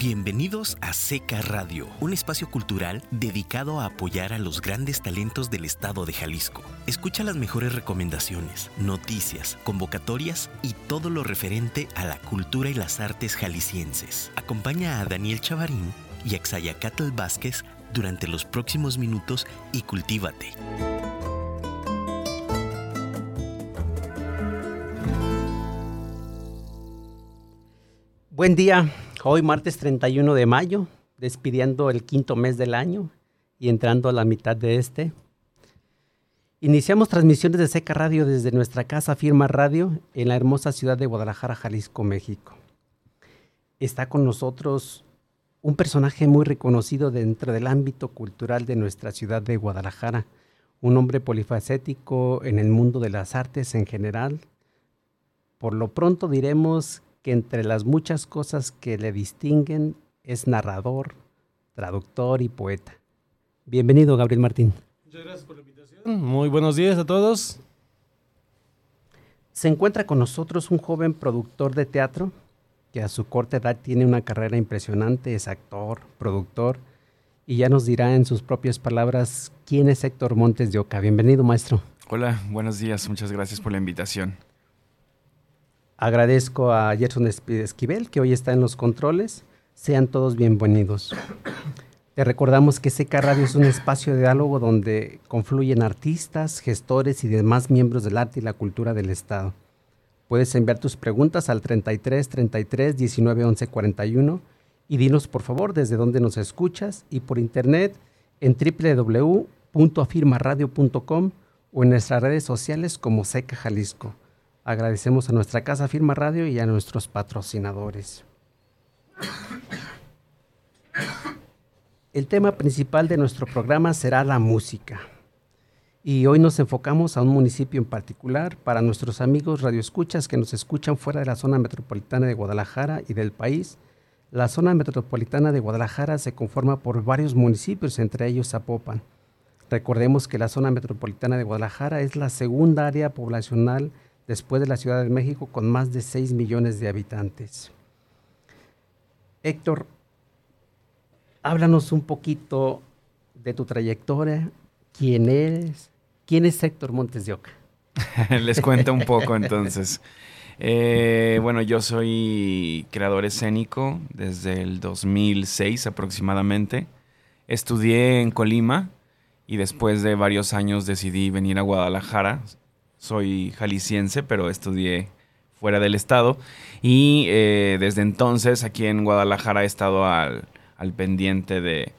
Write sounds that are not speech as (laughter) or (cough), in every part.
Bienvenidos a Seca Radio, un espacio cultural dedicado a apoyar a los grandes talentos del estado de Jalisco. Escucha las mejores recomendaciones, noticias, convocatorias y todo lo referente a la cultura y las artes jaliscienses. Acompaña a Daniel Chavarín y a Xayacatl Vázquez durante los próximos minutos y cultívate. Buen día, hoy martes 31 de mayo, despidiendo el quinto mes del año y entrando a la mitad de este. Iniciamos transmisiones de Seca Radio desde nuestra casa Firma Radio en la hermosa ciudad de Guadalajara, Jalisco, México. Está con nosotros un personaje muy reconocido dentro del ámbito cultural de nuestra ciudad de Guadalajara, un hombre polifacético en el mundo de las artes en general. Por lo pronto diremos que entre las muchas cosas que le distinguen es narrador, traductor y poeta. Bienvenido, Gabriel Martín. Muchas gracias por la invitación. Muy buenos días a todos. Se encuentra con nosotros un joven productor de teatro que a su corta edad tiene una carrera impresionante, es actor, productor, y ya nos dirá en sus propias palabras quién es Héctor Montes de Oca. Bienvenido, maestro. Hola, buenos días, muchas gracias por la invitación. Agradezco a Gerson Esquivel, que hoy está en los controles. Sean todos bienvenidos. Te recordamos que Seca Radio es un espacio de diálogo donde confluyen artistas, gestores y demás miembros del arte y la cultura del Estado. Puedes enviar tus preguntas al 33 33 19 11 41 y dinos por favor desde dónde nos escuchas y por internet en www.afirmaradio.com o en nuestras redes sociales como Seca Jalisco. Agradecemos a nuestra casa Firma Radio y a nuestros patrocinadores. El tema principal de nuestro programa será la música. Y hoy nos enfocamos a un municipio en particular para nuestros amigos radioescuchas que nos escuchan fuera de la zona metropolitana de Guadalajara y del país. La zona metropolitana de Guadalajara se conforma por varios municipios, entre ellos Zapopan. Recordemos que la zona metropolitana de Guadalajara es la segunda área poblacional después de la Ciudad de México con más de 6 millones de habitantes. Héctor, háblanos un poquito de tu trayectoria, quién eres, quién es Héctor Montes de Oca. (laughs) Les cuento un poco entonces. Eh, bueno, yo soy creador escénico desde el 2006 aproximadamente. Estudié en Colima y después de varios años decidí venir a Guadalajara soy jalisciense, pero estudié fuera del estado. Y eh, desde entonces aquí en Guadalajara he estado al, pendiente de,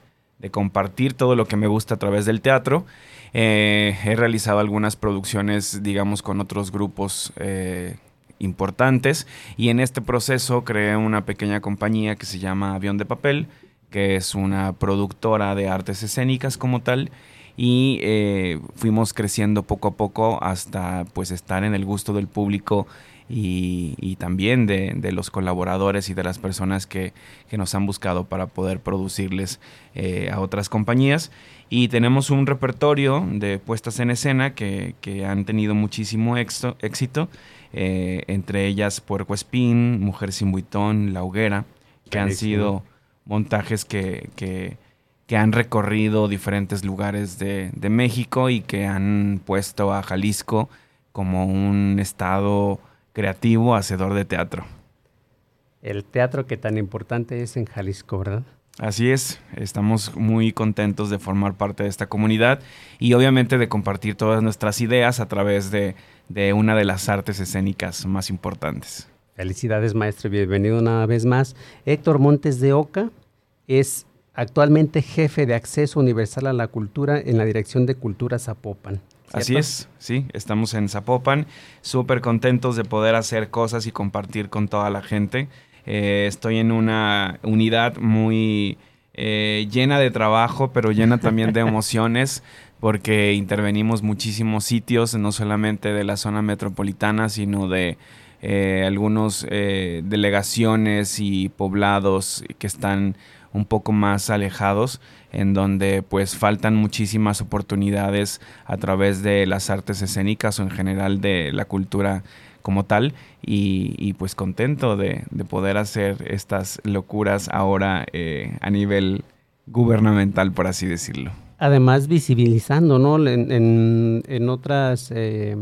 compartir todo lo que me gusta a través del teatro. Eh, he realizado algunas producciones, digamos, con otros grupos eh, importantes. Y en este proceso creé una pequeña compañía que se llama Avión de Papel, que es una productora de artes escénicas como tal y eh, fuimos creciendo poco a poco hasta pues estar en el gusto del público y, también de, los colaboradores y de las personas que, nos han buscado para poder producirles eh, a otras compañías. Y tenemos un repertorio de puestas en escena que, han tenido muchísimo éxito, eh, entre ellas Puerco Espín, Mujer sin Buitón, La Hoguera, que han sido montajes que, que han recorrido diferentes lugares de, México y que han puesto a Jalisco como un estado creativo, hacedor de teatro. El teatro que tan importante es en Jalisco, ¿verdad? Así es, estamos muy contentos de formar parte de esta comunidad y obviamente de compartir todas nuestras ideas a través de, de una de las artes escénicas más importantes. Felicidades maestro, bienvenido una vez más. Héctor Montes de Oca es actualmente jefe de acceso universal a la cultura en la Dirección de Cultura Zapopan. Así es, sí, estamos en Zapopan, súper contentos de poder hacer cosas y compartir con toda la gente. Eh, estoy en una unidad muy eh, llena de trabajo, pero llena también de (laughs) emociones, porque intervenimos muchísimos sitios, no solamente de la zona metropolitana, sino de eh, algunos delegaciones y poblados que están un poco más alejados, en donde pues faltan muchísimas oportunidades a través de las artes escénicas o en general de la cultura como tal y, pues contento de, poder hacer estas locuras ahora eh, a nivel gubernamental, por así decirlo. Además, visibilizando, ¿no? En, en, otras eh,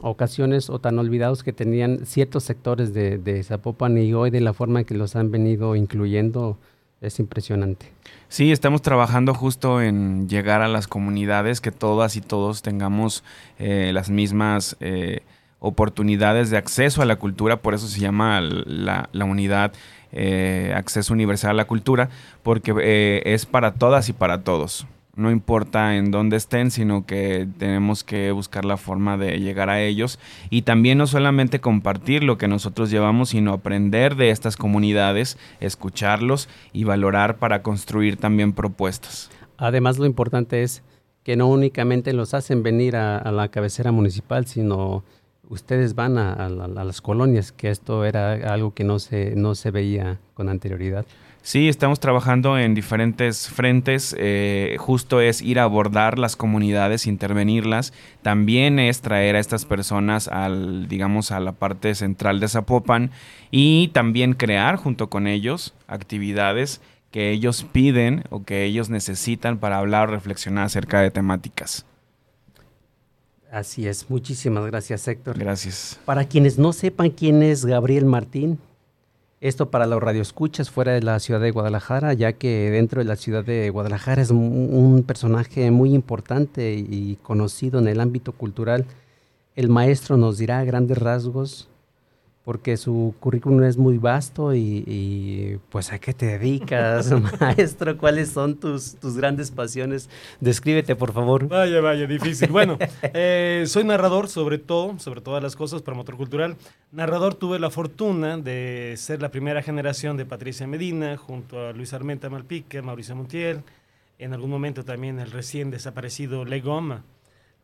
ocasiones o tan olvidados que tenían ciertos sectores de, de Zapopan y hoy de la forma en que los han venido incluyendo es impresionante. Sí, estamos trabajando justo en llegar a las comunidades, que todas y todos tengamos eh, las mismas eh, oportunidades de acceso a la cultura, por eso se llama la, unidad eh, Acceso Universal a la Cultura, porque es para todas y para todos no importa en dónde estén, sino que tenemos que buscar la forma de llegar a ellos y también no solamente compartir lo que nosotros llevamos, sino aprender de estas comunidades, escucharlos y valorar para construir también propuestas. Además, lo importante es que no únicamente los hacen venir a, la cabecera municipal, sino ustedes van a, a, las colonias, que esto era algo que no se, no se veía con anterioridad. Sí, estamos trabajando en diferentes frentes. Eh, justo es ir a abordar las comunidades, intervenirlas. También es traer a estas personas al, digamos, a la parte central de Zapopan y también crear junto con ellos actividades que ellos piden o que ellos necesitan para hablar o reflexionar acerca de temáticas. Así es, muchísimas gracias Héctor. Gracias. Para quienes no sepan quién es Gabriel Martín, esto para los radioescuchas fuera de la ciudad de Guadalajara, ya que dentro de la ciudad de Guadalajara es un, personaje muy importante y conocido en el ámbito cultural. El maestro nos dirá grandes rasgos porque su currículum es muy vasto y, pues a qué te dedicas, (laughs) maestro, cuáles son tus, tus grandes pasiones. Descríbete, por favor. Vaya, vaya, difícil. Bueno, (laughs) eh, soy narrador sobre todo, sobre todas las cosas, promotor cultural. Narrador tuve la fortuna de ser la primera generación de Patricia Medina, junto a Luis Armenta Malpique, Mauricio Montiel, en algún momento también el recién desaparecido Legom,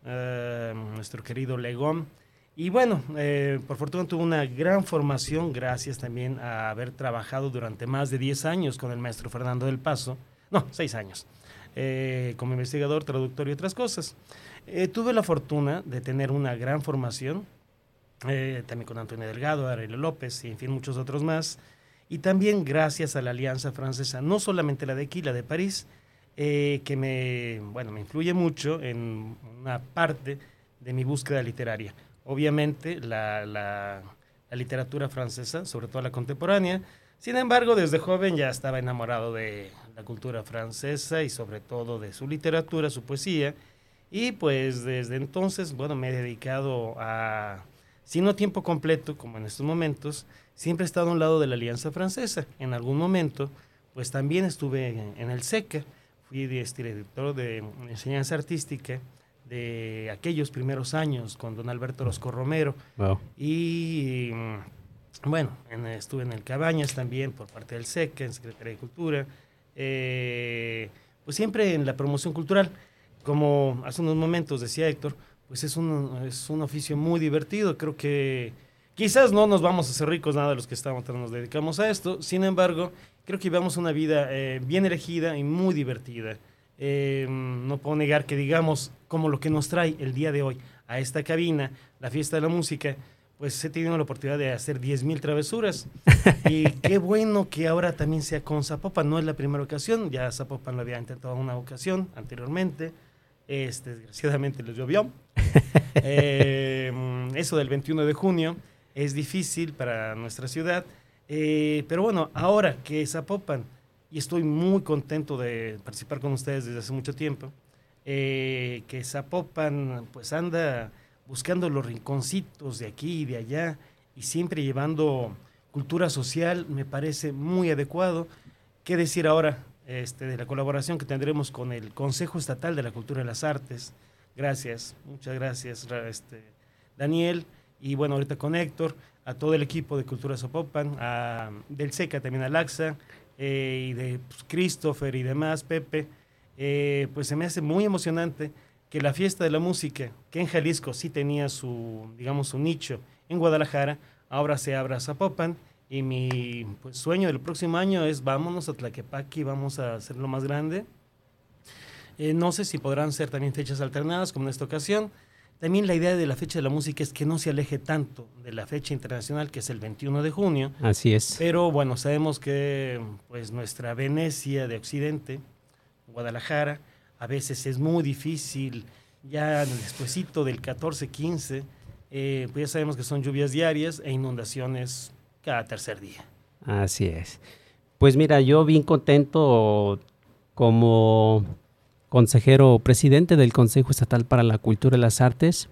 eh, nuestro querido Legom. Y bueno, eh, por fortuna tuve una gran formación gracias también a haber trabajado durante más de 10 años con el maestro Fernando del Paso, no, 6 años, eh, como investigador, traductor y otras cosas. Eh, tuve la fortuna de tener una gran formación, también con Antonio Delgado, Arelio López y en fin muchos otros más. Y también gracias a la Alianza Francesa, no solamente la de aquí, la de París, que me, bueno, me influye mucho en una parte de mi búsqueda literaria obviamente, la, literatura francesa, sobre todo la contemporánea. Sin embargo, desde joven ya estaba enamorado de la cultura francesa y sobre todo de su literatura, su poesía. Y pues desde entonces, bueno, me he dedicado a, si no tiempo completo, como en estos momentos, siempre he estado a un lado de la Alianza Francesa. En algún momento, pues también estuve en, el SECA, fui director de enseñanza artística de aquellos primeros años con don Alberto Rosco Romero. Y mm, bueno, estuve en el Cabañas también por parte del SEC, en Secretaría de Cultura. Eh, pues siempre en la promoción cultural. Como hace unos momentos decía Héctor, pues es un, es un oficio muy divertido. Creo que quizás no nos vamos a hacer ricos nada de los que estamos, nos dedicamos a esto. Sin embargo, creo que llevamos una vida eh, bien elegida y muy divertida. Eh, no puedo negar que digamos, como lo que nos trae el día de hoy a esta cabina, la fiesta de la música, pues he tenido la oportunidad de hacer 10.000 travesuras. (laughs) y qué bueno que ahora también sea con Zapopan. No es la primera ocasión, ya Zapopan lo había intentado una ocasión anteriormente. Este, desgraciadamente les llovió. (laughs) Eh, eso del 21 de junio es difícil para nuestra ciudad. Eh, pero bueno, ahora que Zapopan y estoy muy contento de participar con ustedes desde hace mucho tiempo. Eh, que Zapopan pues anda buscando los rinconcitos de aquí y de allá y siempre llevando cultura social me parece muy adecuado. ¿Qué decir ahora este, de la colaboración que tendremos con el Consejo Estatal de la Cultura y las Artes? Gracias, muchas gracias este, Daniel y bueno, ahorita con Héctor, a todo el equipo de Cultura Zapopan, a, del SECA también a Laxa, eh, y de pues, Christopher y demás, Pepe, eh, pues se me hace muy emocionante que la fiesta de la música, que en Jalisco sí tenía su, digamos, su nicho en Guadalajara, ahora se abra a Zapopan. Y mi pues, sueño del próximo año es vámonos a Tlaquepaque, vamos a hacerlo más grande. Eh, no sé si podrán ser también fechas alternadas como en esta ocasión. También la idea de la fecha de la música es que no se aleje tanto de la fecha internacional, que es el 21 de junio. Así es. Pero bueno, sabemos que pues nuestra Venecia de Occidente, Guadalajara, a veces es muy difícil, ya despuesito del 14-15, eh, pues ya sabemos que son lluvias diarias e inundaciones cada tercer día. Así es. Pues mira, yo bien contento como consejero presidente del Consejo Estatal para la Cultura y las Artes,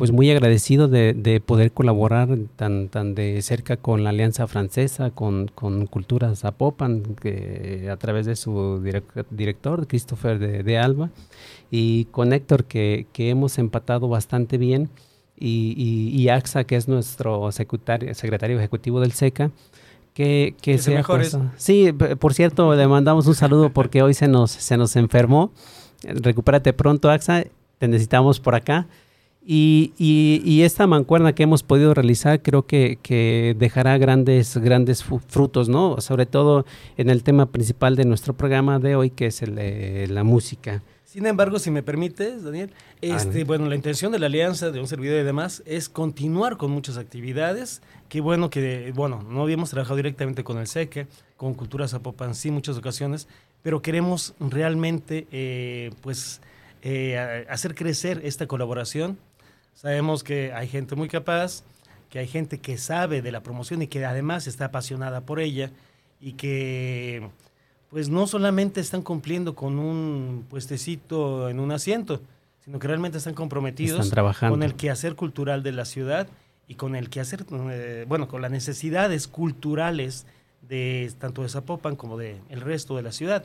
pues muy agradecido de, poder colaborar tan, tan de cerca con la Alianza Francesa, con, con Cultura Zapopan, que, a través de su director, Christopher de, Alba, y con Héctor, que, hemos empatado bastante bien, y, AXA, que es nuestro secretario, secretario ejecutivo del SECA, que, que, sea Sí, por cierto, le mandamos un saludo porque hoy se nos, se nos enfermó. Recupérate pronto, AXA. Te necesitamos por acá. Y, y, esta mancuerna que hemos podido realizar creo que, que, dejará grandes, grandes frutos, ¿no? Sobre todo en el tema principal de nuestro programa de hoy, que es el, la música. Sin embargo, si me permites, Daniel, este, bueno, la intención de la alianza de un servidor y demás es continuar con muchas actividades. Qué bueno que, bueno, no habíamos trabajado directamente con el SECE, con Cultura Zapopan, sí, muchas ocasiones, pero queremos realmente, eh, pues, eh, hacer crecer esta colaboración. Sabemos que hay gente muy capaz, que hay gente que sabe de la promoción y que además está apasionada por ella y que pues no solamente están cumpliendo con un puestecito en un asiento, sino que realmente están comprometidos con el quehacer cultural de la ciudad y con el quehacer, eh, bueno, con las necesidades culturales de tanto de Zapopan como de el resto de la ciudad.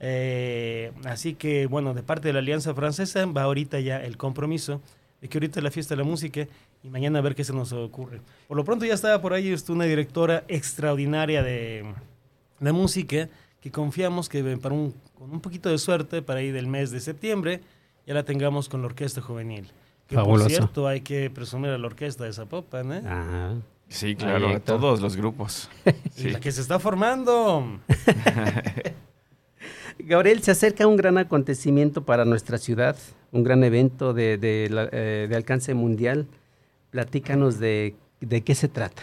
Eh, así que, bueno, de parte de la Alianza Francesa va ahorita ya el compromiso de que ahorita es la fiesta de la música y mañana a ver qué se nos ocurre. Por lo pronto ya estaba por ahí una directora extraordinaria de, de música que confiamos que para un, con un poquito de suerte, para ir del mes de septiembre, ya la tengamos con la Orquesta Juvenil. Que por cierto, hay que presumir a la Orquesta de Zapopan, ¿eh? Ajá. Sí, claro, a todos los grupos. (laughs) y la que se está formando. (laughs) Gabriel, se acerca un gran acontecimiento para nuestra ciudad, un gran evento de, eh, alcance mundial. Platícanos de, qué se trata.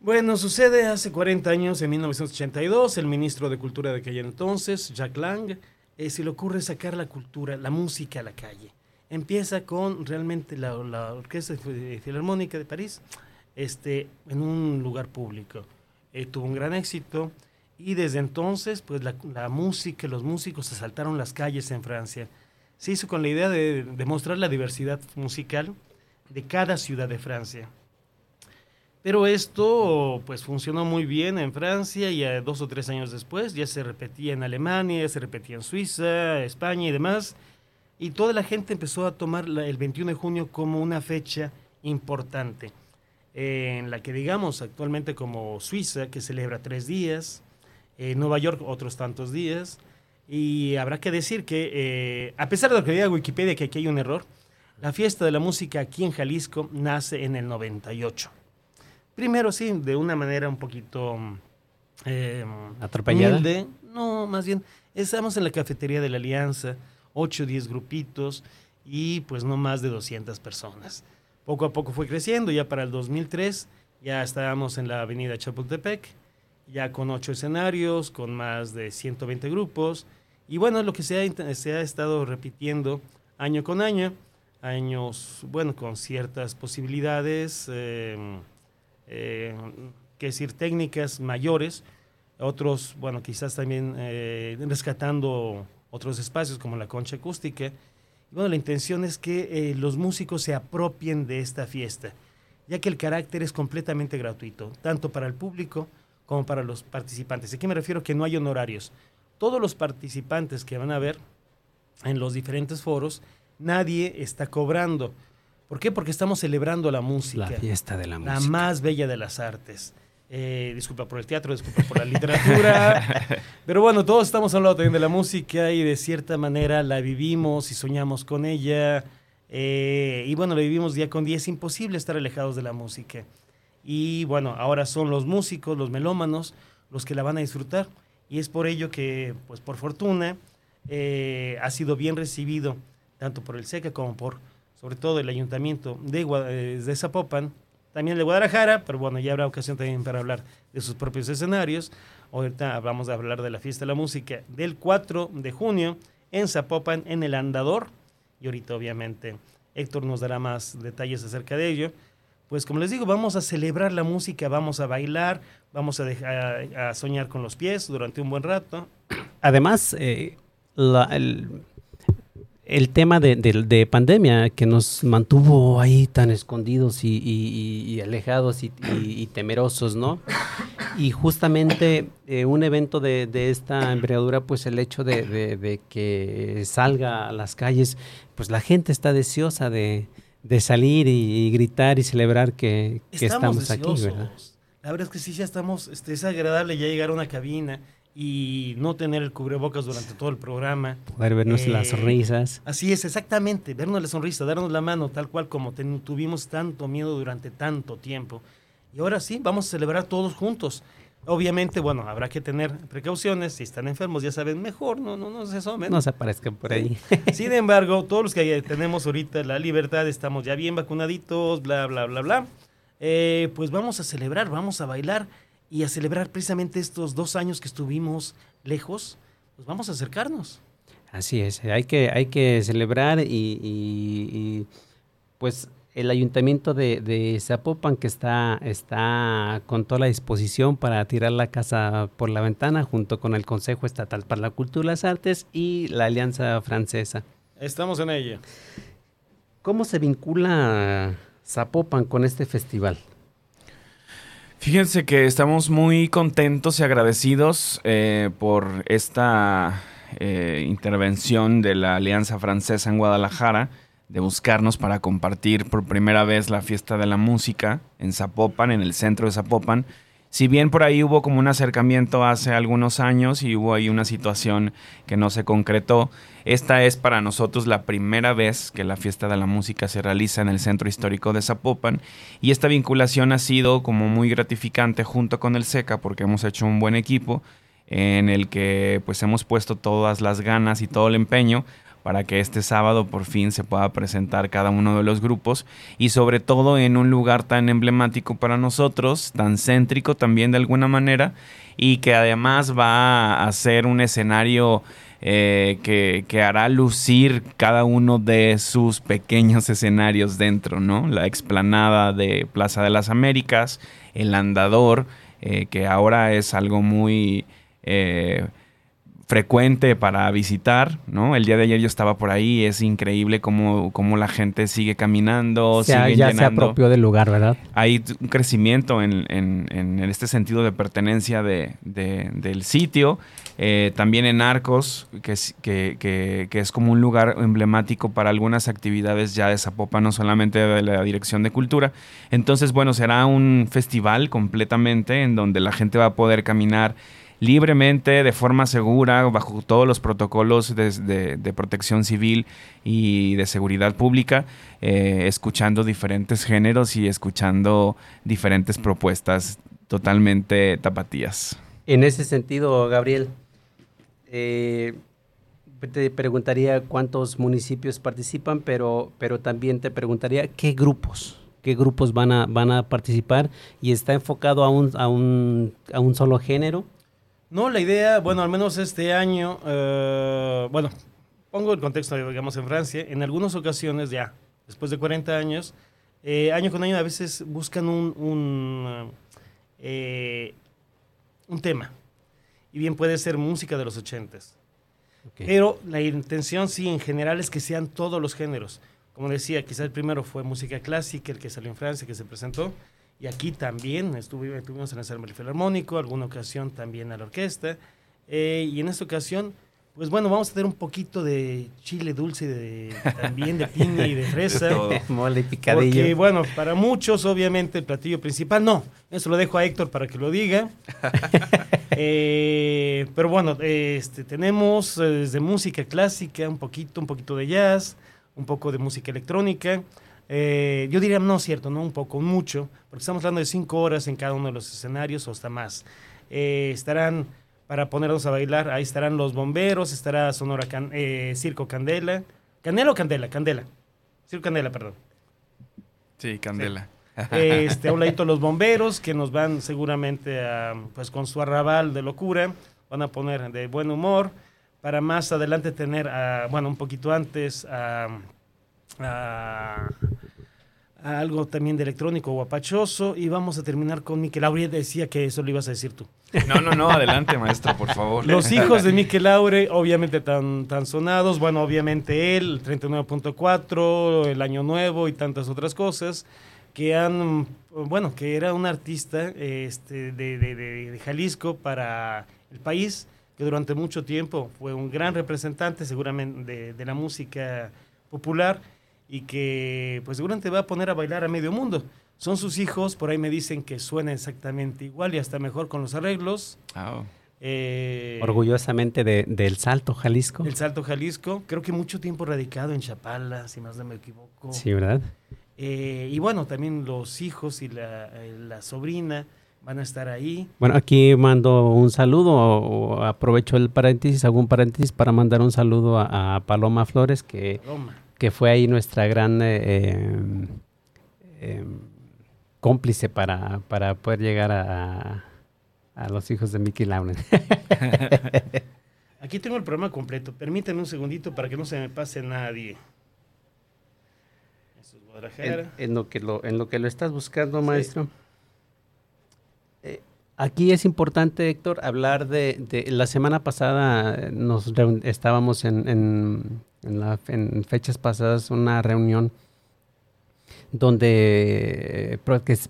Bueno, sucede hace 40 años, en 1982, el ministro de Cultura de aquel entonces, Jacques Lang, eh, se le ocurre sacar la cultura, la música a la calle. Empieza con realmente la, Orquesta Filarmónica de París este, en un lugar público. Eh, tuvo un gran éxito y desde entonces pues la, la música, los músicos se saltaron las calles en Francia. Se hizo con la idea de demostrar la diversidad musical de cada ciudad de Francia. Pero esto pues funcionó muy bien en Francia y dos o tres años después ya se repetía en Alemania, se repetía en Suiza, España y demás. Y toda la gente empezó a tomar el 21 de junio como una fecha importante, en la que digamos actualmente como Suiza, que celebra tres días, eh, Nueva York otros tantos días. Y habrá que decir que, eh, a pesar de lo que diga Wikipedia, que aquí hay un error, la fiesta de la música aquí en Jalisco nace en el 98. Primero, sí, de una manera un poquito eh, atropellada. No, más bien, estamos en la cafetería de la Alianza, 8 o 10 grupitos y pues no más de 200 personas. Poco a poco fue creciendo, ya para el 2003 ya estábamos en la avenida Chapultepec, ya con 8 escenarios, con más de 120 grupos. Y bueno, lo que se ha, se ha estado repitiendo año con año, años, bueno, con ciertas posibilidades. Eh, eh, que decir, técnicas mayores, otros, bueno, quizás también eh, rescatando otros espacios como la concha acústica. Y bueno, la intención es que eh, los músicos se apropien de esta fiesta, ya que el carácter es completamente gratuito, tanto para el público como para los participantes. Aquí me refiero que no hay honorarios. Todos los participantes que van a ver en los diferentes foros, nadie está cobrando. ¿Por qué? Porque estamos celebrando la música. La fiesta de la música. La más bella de las artes. Eh, disculpa por el teatro, disculpa por la literatura. (laughs) pero bueno, todos estamos hablando también de la música y de cierta manera la vivimos y soñamos con ella. Eh, y bueno, la vivimos día con día. Es imposible estar alejados de la música. Y bueno, ahora son los músicos, los melómanos, los que la van a disfrutar. Y es por ello que, pues por fortuna, eh, ha sido bien recibido tanto por el SECA como por sobre todo el ayuntamiento de, eh, de Zapopan, también de Guadalajara, pero bueno, ya habrá ocasión también para hablar de sus propios escenarios. Ahorita vamos a hablar de la fiesta de la música del 4 de junio en Zapopan, en el Andador. Y ahorita, obviamente, Héctor nos dará más detalles acerca de ello. Pues como les digo, vamos a celebrar la música, vamos a bailar, vamos a, dejar, soñar con los pies durante un buen rato. Además, eh, el, tema de, de, de, pandemia que nos mantuvo ahí tan escondidos y, alejados y, temerosos, ¿no? Y justamente eh, un evento de, esta envergadura, pues el hecho de, que salga a las calles, pues la gente está deseosa de, salir y, gritar y celebrar que, que estamos, estamos aquí, ¿verdad? La verdad es que sí, ya estamos, este, es agradable ya llegar a una cabina y no tener el cubrebocas durante todo el programa. Poder vernos eh, las sonrisas. Así es, exactamente, vernos la sonrisa, darnos la mano, tal cual como tuvimos tanto miedo durante tanto tiempo. Y ahora sí, vamos a celebrar todos juntos. Obviamente, bueno, habrá que tener precauciones. Si están enfermos, ya saben, mejor no, no, no se asomen. No se aparezcan por ahí. (laughs) Sin embargo, todos los que tenemos ahorita la libertad, estamos ya bien vacunaditos, bla, bla, bla, bla. Eh, pues vamos a celebrar, vamos a bailar y a celebrar precisamente estos dos años que estuvimos lejos, pues vamos a acercarnos. Así es, hay que, hay que celebrar y, y, y pues el ayuntamiento de, de, Zapopan que está, está con toda la disposición para tirar la casa por la ventana junto con el Consejo Estatal para la Cultura y las Artes y la Alianza Francesa. Estamos en ella. ¿Cómo se vincula Zapopan con este festival? Fíjense que estamos muy contentos y agradecidos eh, por esta eh, intervención de la Alianza Francesa en Guadalajara, de buscarnos para compartir por primera vez la fiesta de la música en Zapopan, en el centro de Zapopan. Si bien por ahí hubo como un acercamiento hace algunos años y hubo ahí una situación que no se concretó, esta es para nosotros la primera vez que la fiesta de la música se realiza en el centro histórico de Zapopan y esta vinculación ha sido como muy gratificante junto con el SECA porque hemos hecho un buen equipo en el que pues hemos puesto todas las ganas y todo el empeño para que este sábado por fin se pueda presentar cada uno de los grupos y sobre todo en un lugar tan emblemático para nosotros, tan céntrico también de alguna manera y que además va a ser un escenario eh, que, que, hará lucir cada uno de sus pequeños escenarios dentro, ¿no? La explanada de Plaza de las Américas, el andador, eh, que ahora es algo muy... Eh, frecuente para visitar, ¿no? El día de ayer yo estaba por ahí, es increíble cómo, cómo la gente sigue caminando, sigue ya se apropió del lugar, ¿verdad? Hay un crecimiento en, en, en este sentido de pertenencia de, de, del sitio, eh, también en Arcos, que es, que, que, que es como un lugar emblemático para algunas actividades ya de Zapopan, no solamente de la Dirección de Cultura. Entonces, bueno, será un festival completamente en donde la gente va a poder caminar libremente, de forma segura, bajo todos los protocolos de, de, protección civil y de seguridad pública, eh, escuchando diferentes géneros y escuchando diferentes propuestas totalmente tapatías. En ese sentido, Gabriel, eh, te preguntaría cuántos municipios participan, pero, pero también te preguntaría qué grupos, qué grupos van a, van a participar y está enfocado a un, a un, a un solo género no, la idea, bueno, al menos este año, uh, bueno, pongo el contexto, digamos, en Francia, en algunas ocasiones ya, después de 40 años, eh, año con año a veces buscan un, un, eh, un tema. Y bien puede ser música de los 80 okay. Pero la intención sí, en general, es que sean todos los géneros. Como decía, quizás el primero fue música clásica, el que salió en Francia, que se presentó. Y aquí también estuve, estuvimos en el Ensamble Filarmónico, alguna ocasión también a la orquesta. Eh, y en esta ocasión, pues bueno, vamos a tener un poquito de chile dulce, de, también de piña y de (laughs) fresa. De Mole picadillo. Porque, bueno, para muchos, obviamente, el platillo principal, no, eso lo dejo a Héctor para que lo diga. (laughs) eh, pero bueno, este, tenemos eh, desde música clásica, un poquito, un poquito de jazz, un poco de música electrónica. Eh, yo diría, no, cierto, no un poco, mucho, porque estamos hablando de cinco horas en cada uno de los escenarios o hasta más. Eh, estarán, para ponernos a bailar, ahí estarán los bomberos, estará Sonora Can eh, Circo Candela. ¿Candela o Candela? Candela. Circo Candela, perdón. Sí, Candela. Este, a un ladito los bomberos que nos van seguramente a, pues con su arrabal de locura, van a poner de buen humor para más adelante tener, a, bueno, un poquito antes, a, a- a algo también de electrónico guapachoso y vamos a terminar con Miquel Aure. Decía que eso lo ibas a decir tú. No, no, no, adelante, maestro, por favor. (laughs) Los hijos de (laughs) Miquel Aure, obviamente tan, tan sonados, bueno, obviamente él, el 39.4, el Año Nuevo y tantas otras cosas, que han, bueno, que era un artista este, de, de- de- de Jalisco para el país, que durante mucho tiempo fue un gran representante seguramente de la música popular y que pues seguramente va a poner a bailar a medio mundo. Son sus hijos, por ahí me dicen que suena exactamente igual y hasta mejor con los arreglos. Ah, oh. Eh, Orgullosamente de- del Salto, Jalisco. El Salto Jalisco, creo que mucho tiempo radicado en Chapala, si más no me equivoco. Sí, ¿verdad? Eh, y bueno, también los hijos y la, eh, la sobrina van a estar ahí. Bueno, aquí mando un saludo, o, o aprovecho el paréntesis, un paréntesis para mandar un saludo a, a Paloma Flores, que, Roma. Que fue ahí nuestra gran eh, eh, eh, cómplice para, para poder llegar a, a los hijos de Mickey Lauren. Aquí tengo el programa completo. Permítame un segundito para que no se me pase nadie. Eso es Guadalajara. en, en lo que lo, en lo que lo estás buscando, maestro. Eh, aquí es importante, Héctor, hablar de, de- la semana pasada nos estábamos en, en, en la- en fechas pasadas una reunión donde eh,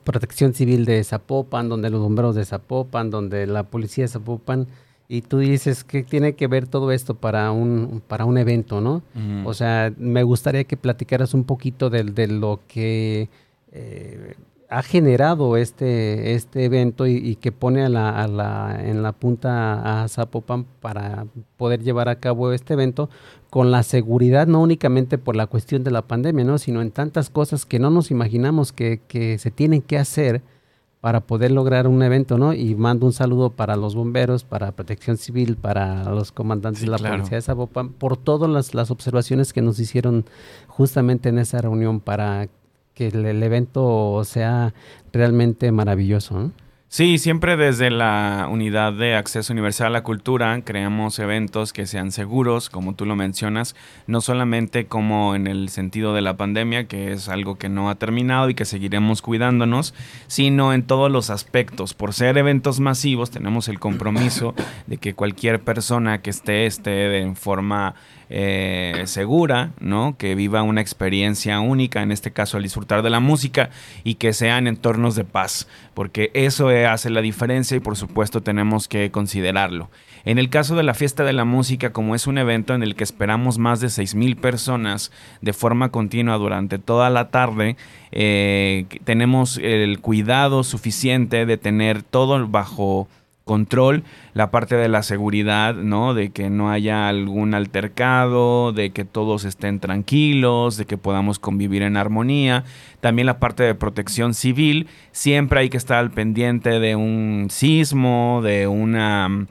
Protección Civil de Zapopan, donde los bomberos de Zapopan, donde la policía de Zapopan y tú dices que tiene que ver todo esto para un para un evento, ¿no? O sea, me gustaría que platicaras un poquito de, de lo que eh, ha generado este, este evento y, y que pone a la, a la- en la punta a Zapopan para poder llevar a cabo este evento con la seguridad, no únicamente por la cuestión de la pandemia, ¿no? sino en tantas cosas que no nos imaginamos que, que se tienen que hacer para poder lograr un evento, ¿no? Y mando un saludo para los bomberos, para Protección Civil, para los comandantes Sí, de la claro. Policía de Zapopan, por todas las, las observaciones que nos hicieron justamente en esa reunión para que el, evento sea realmente maravilloso. ¿no? Sí, siempre desde la unidad de acceso universal a la cultura creamos eventos que sean seguros, como tú lo mencionas, no solamente como en el sentido de la pandemia, que es algo que no ha terminado y que seguiremos cuidándonos, sino en todos los aspectos. Por ser eventos masivos, tenemos el compromiso de que cualquier persona que esté esté en forma eh, segura, ¿no? Que viva una experiencia única, en este caso al disfrutar de la música y que sean entornos de paz, porque eso hace la diferencia y por supuesto tenemos que considerarlo. En el caso de la fiesta de la música, como es un evento en el que esperamos más de 6.000 personas de forma continua durante toda la tarde, eh, tenemos el cuidado suficiente de tener todo bajo control, la parte de la seguridad, ¿no? De que no haya algún altercado, de que todos estén tranquilos, de que podamos convivir en armonía. También la parte de protección civil, siempre hay que estar al pendiente de un sismo, de una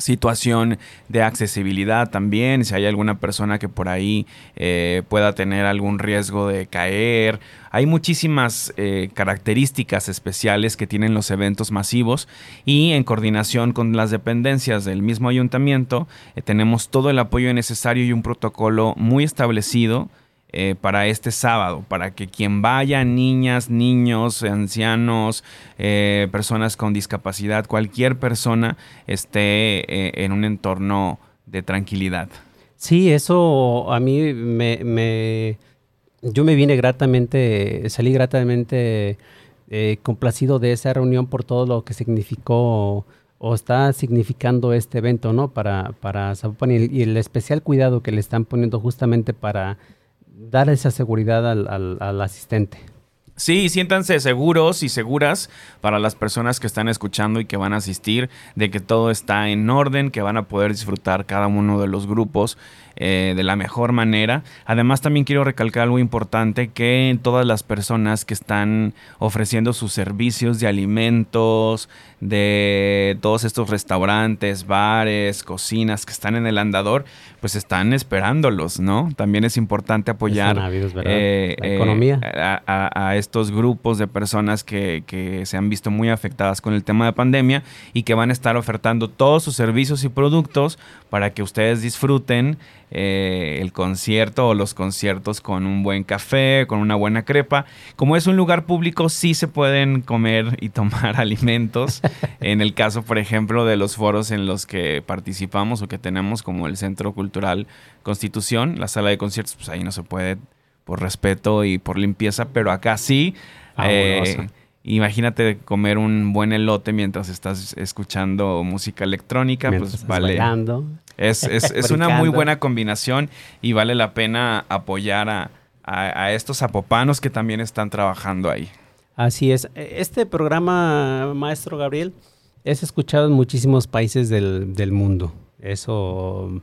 situación de accesibilidad también, si hay alguna persona que por ahí eh, pueda tener algún riesgo de caer. Hay muchísimas eh, características especiales que tienen los eventos masivos y en coordinación con las dependencias del mismo ayuntamiento eh, tenemos todo el apoyo necesario y un protocolo muy establecido eh, para este sábado, para que quien vaya, niñas, niños, ancianos, eh, personas con discapacidad, cualquier persona esté eh, en un entorno de tranquilidad. Sí, eso a mí me, yo me vine gratamente, salí gratamente complacido de esa reunión por todo lo que significó o está significando este evento, ¿no? Para, para Zapopan y el especial cuidado que le están poniendo justamente para dar esa seguridad al, al- al asistente. Sí, siéntanse seguros y seguras para las personas que están escuchando y que van a asistir, de que todo está en orden, que van a poder disfrutar cada uno de los grupos eh, de la mejor manera. Además, también quiero recalcar algo importante, que todas las personas que están ofreciendo sus servicios de alimentos, de todos estos restaurantes, bares, cocinas que están en el andador, pues están esperándolos, ¿no? También es importante apoyar eh, la economía. A, estos grupos de personas que, que se han visto muy afectadas con el tema de pandemia y que van a estar ofertando todos sus servicios y productos para que ustedes disfruten eh, el concierto o los conciertos con un buen café, con una buena crepa. Como es un lugar público, sí se pueden comer y tomar (laughs) alimentos. en el caso, por ejemplo, de los foros en los que participamos o que tenemos, como el Centro Cultural Constitución, la sala de conciertos, pues ahí no se puede por respeto y por limpieza, pero acá sí. Eh, imagínate comer un buen elote mientras estás escuchando música electrónica, pues vale. (laughs) Es, es, una muy buena combinación y vale la pena apoyar a, a, estos zapopanos que también están trabajando ahí. Así es. Este programa, maestro Gabriel, es escuchado en muchísimos países del, del mundo. Eso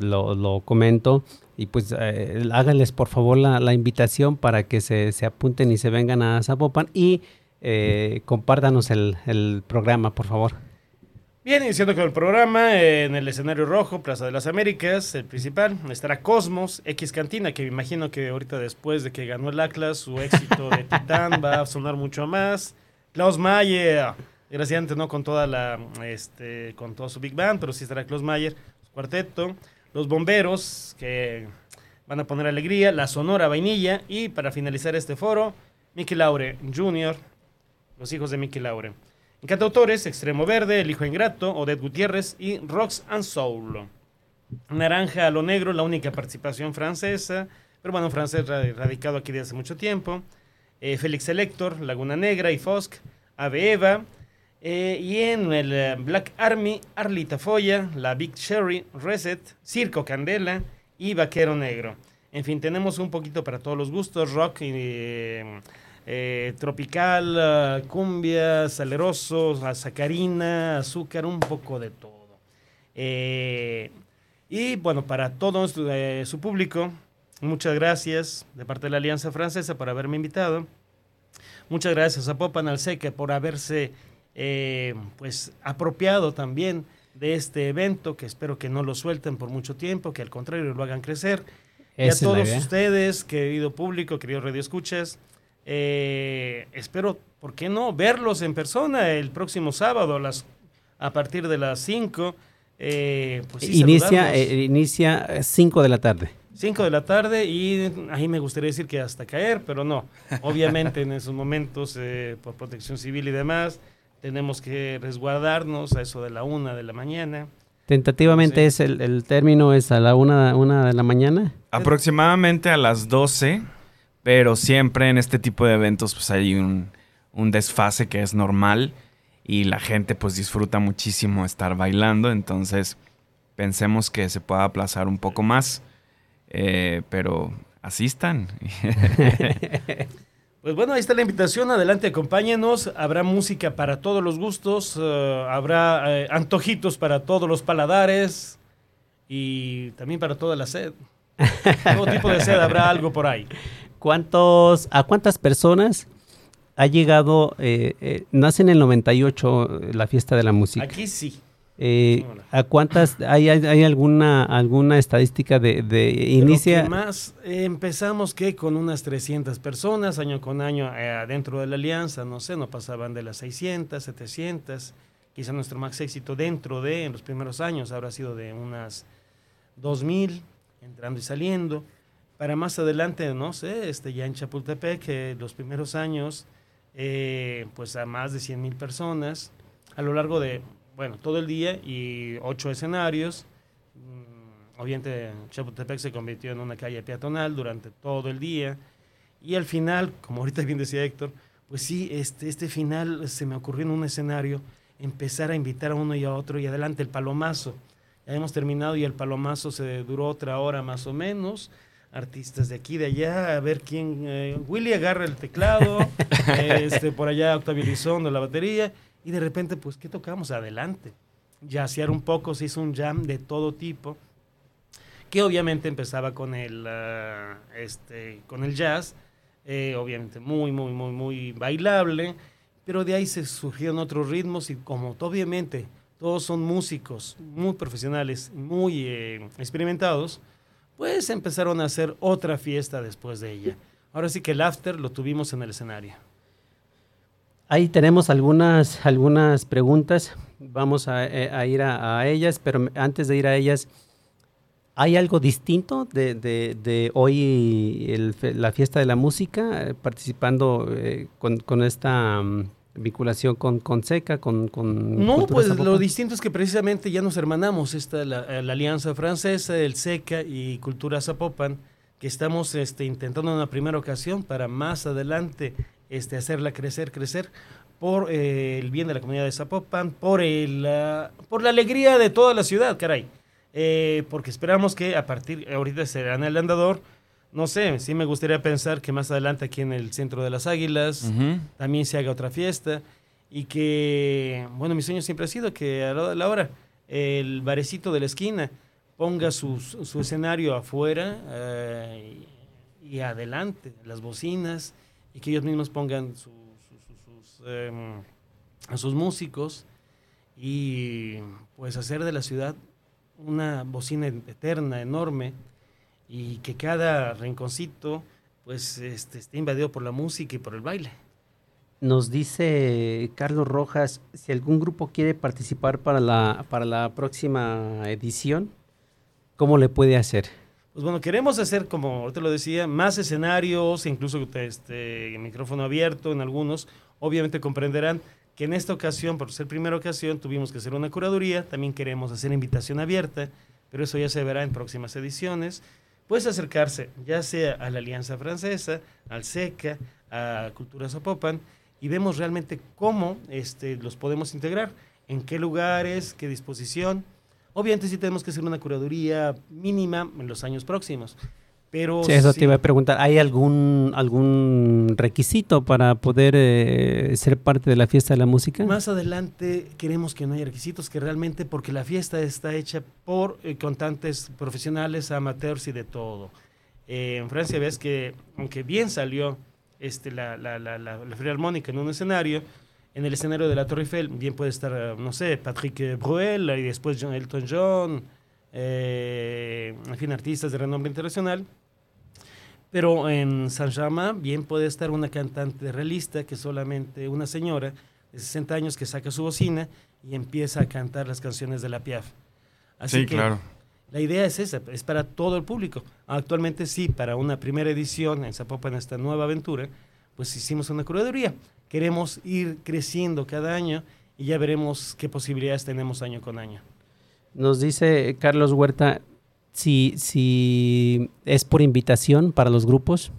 lo, lo, comento. Y pues eh, háganles por favor la, la invitación para que se, se, apunten y se vengan a Zapopan y eh, compártanos el, el programa, por favor. Bien, iniciando con el programa, en el escenario rojo, Plaza de las Américas, el principal, estará Cosmos, X Cantina, que me imagino que ahorita después de que ganó el Atlas, su éxito de (laughs) Titán va a sonar mucho más. Klaus Mayer, desgraciadamente no con toda la, este, con todo su Big Band, pero sí estará Klaus Mayer, cuarteto. Los Bomberos, que van a poner alegría, la Sonora Vainilla, y para finalizar este foro, Mickey Laure Jr., los hijos de Mickey Laure. En cantautores, Extremo Verde, El Hijo Ingrato, Odette Gutiérrez y Rocks and Soul. Naranja a lo Negro, la única participación francesa, pero bueno, francés radicado aquí desde hace mucho tiempo. Eh, Félix Elector, Laguna Negra y Fosk, Ave Eva. Eh, y en el eh, Black Army, Arlita Foya, La Big Cherry, Reset, Circo Candela y Vaquero Negro. En fin, tenemos un poquito para todos los gustos, rock eh, tropical, cumbia, saleroso, sacarina, azúcar, un poco de todo. Y bueno, para todo su público, muchas gracias de parte de la Alianza Francesa por haberme invitado. Muchas gracias a Popan Alseca por haberse pues apropiado también de este evento, que espero que no lo suelten por mucho tiempo, que al contrario lo hagan crecer. y a todos ustedes, querido público, queridos Radio Escuchas, eh, espero, ¿por qué no? Verlos en persona el próximo sábado a, las, a partir de las 5. Eh, pues inicia, eh, inicia 5 de la tarde. 5 de la tarde y ahí me gustaría decir que hasta caer, pero no. Obviamente en esos momentos, eh, por protección civil y demás, tenemos que resguardarnos a eso de la 1 de la mañana. Tentativamente es el, el, término es a la 1 una de la mañana. Aproximadamente a las 12 pero siempre en este tipo de eventos pues hay un, desfase que es normal y la gente pues disfruta muchísimo estar bailando, entonces pensemos que se pueda aplazar un poco más, eh, pero asistan. (laughs) (laughs) Pues bueno, ahí está la invitación, adelante, acompáñenos, habrá música para todos los gustos, eh, habrá eh, antojitos para todos los paladares y también para toda la sed. Todo tipo de sed habrá algo por ahí. ¿Cuántos, ¿A cuántas personas ha llegado, eh, eh, nace en el 98 eh, la fiesta de la música? Aquí sí. ¿A cuántas, hay, hay, alguna, alguna estadística de, de inicia? más, empezamos que con unas 300 personas, año con año, dentro de la alianza, no sé, no pasaban de las 600, 700, quizá nuestro más éxito dentro de, en los primeros años, habrá sido de unas 2000, entrando y saliendo para más adelante, no sé, este, ya en Chapultepec, que los primeros años, eh, pues a más de 100 mil personas, a lo largo de, bueno, todo el día y ocho escenarios. Mm, obviamente Chapultepec se convirtió en una calle peatonal durante todo el día. Y al final, como ahorita bien decía Héctor, pues sí, este, este final se me ocurrió en un escenario empezar a invitar a uno y a otro y adelante el palomazo. Ya hemos terminado y el palomazo se duró otra hora más o menos artistas de aquí de allá, a ver quién. Eh, Willy agarra el teclado, (laughs) este, por allá Octavio Elizondo la batería, y de repente, pues, ¿qué tocamos? Adelante. Jazzear un poco, se hizo un jam de todo tipo, que obviamente empezaba con el, ah, este, con el jazz, eh, obviamente muy, muy, muy, muy bailable, pero de ahí se surgieron otros ritmos y como obviamente todos son músicos muy profesionales, muy eh, experimentados, pues empezaron a hacer otra fiesta después de ella. Ahora sí que el after lo tuvimos en el escenario. Ahí tenemos algunas, algunas preguntas, vamos a, eh, ir a, ellas, pero antes de ir a ellas, ¿hay algo distinto de, hoy la fiesta de la música, eh, participando eh, con, esta mm, vinculación con, con SECA, con... con no, pues lo distinto es que precisamente ya nos hermanamos, esta, la, la Alianza Francesa, el SECA y Cultura Zapopan, que estamos este, intentando en una primera ocasión para más adelante este, hacerla crecer, crecer por eh, el bien de la comunidad de Zapopan, por, el, por la alegría de toda la ciudad, caray. Eh, porque esperamos que a partir, ahorita serán el andador, no sé, sí me gustaría pensar que más adelante aquí en el Centro de las Águilas también se haga otra fiesta y que, bueno, mi sueño siempre ha sido que a la hora el barecito de la esquina ponga su, su escenario afuera eh, y, adelante, las bocinas, y que ellos mismos pongan sus, em, a sus músicos y pues hacer de la ciudad una bocina eterna, enorme, y que cada rinconcito pues este, esté invadido por la música y por el baile. Nos dice Carlos Rojas, si algún grupo quiere participar para la, para la próxima edición, ¿cómo le puede hacer? Pues bueno, queremos hacer, como te lo decía, más escenarios, incluso este, micrófono abierto en algunos. Obviamente comprenderán que en esta ocasión, por ser primera ocasión, tuvimos que hacer una curaduría. También queremos hacer invitación abierta, pero eso ya se verá en próximas ediciones. Puedes acercarse ya sea a la Alianza Francesa, al SECA, a Cultura Zapopan, y vemos realmente cómo este, los podemos integrar, en qué lugares, qué disposición. Obviamente sí tenemos que hacer una curaduría mínima en los años próximos. Pero sí, eso te iba a preguntar, ¿hay algún, algún requisito para poder eh, ser parte de la fiesta de la música? Más adelante queremos que no haya requisitos, que realmente, porque la fiesta está hecha por eh, cantantes profesionales, amateurs y de todo. Eh, en Francia ves que, aunque bien salió este, la, la, la, la, Armónica en un escenario, en el escenario de la Torre Eiffel bien puede estar, no sé, Patrick Bruel y después John Elton John, en fin, artistas de renombre internacional pero en San Rama bien puede estar una cantante realista que solamente una señora de 60 años que saca su bocina y empieza a cantar las canciones de la Piaf. Así sí, que claro. La idea es esa, es para todo el público. Actualmente sí, para una primera edición en Zapopan, esta nueva aventura, pues hicimos una curaduría. Queremos ir creciendo cada año y ya veremos qué posibilidades tenemos año con año. Nos dice Carlos Huerta, si, si es por invitación para los grupos.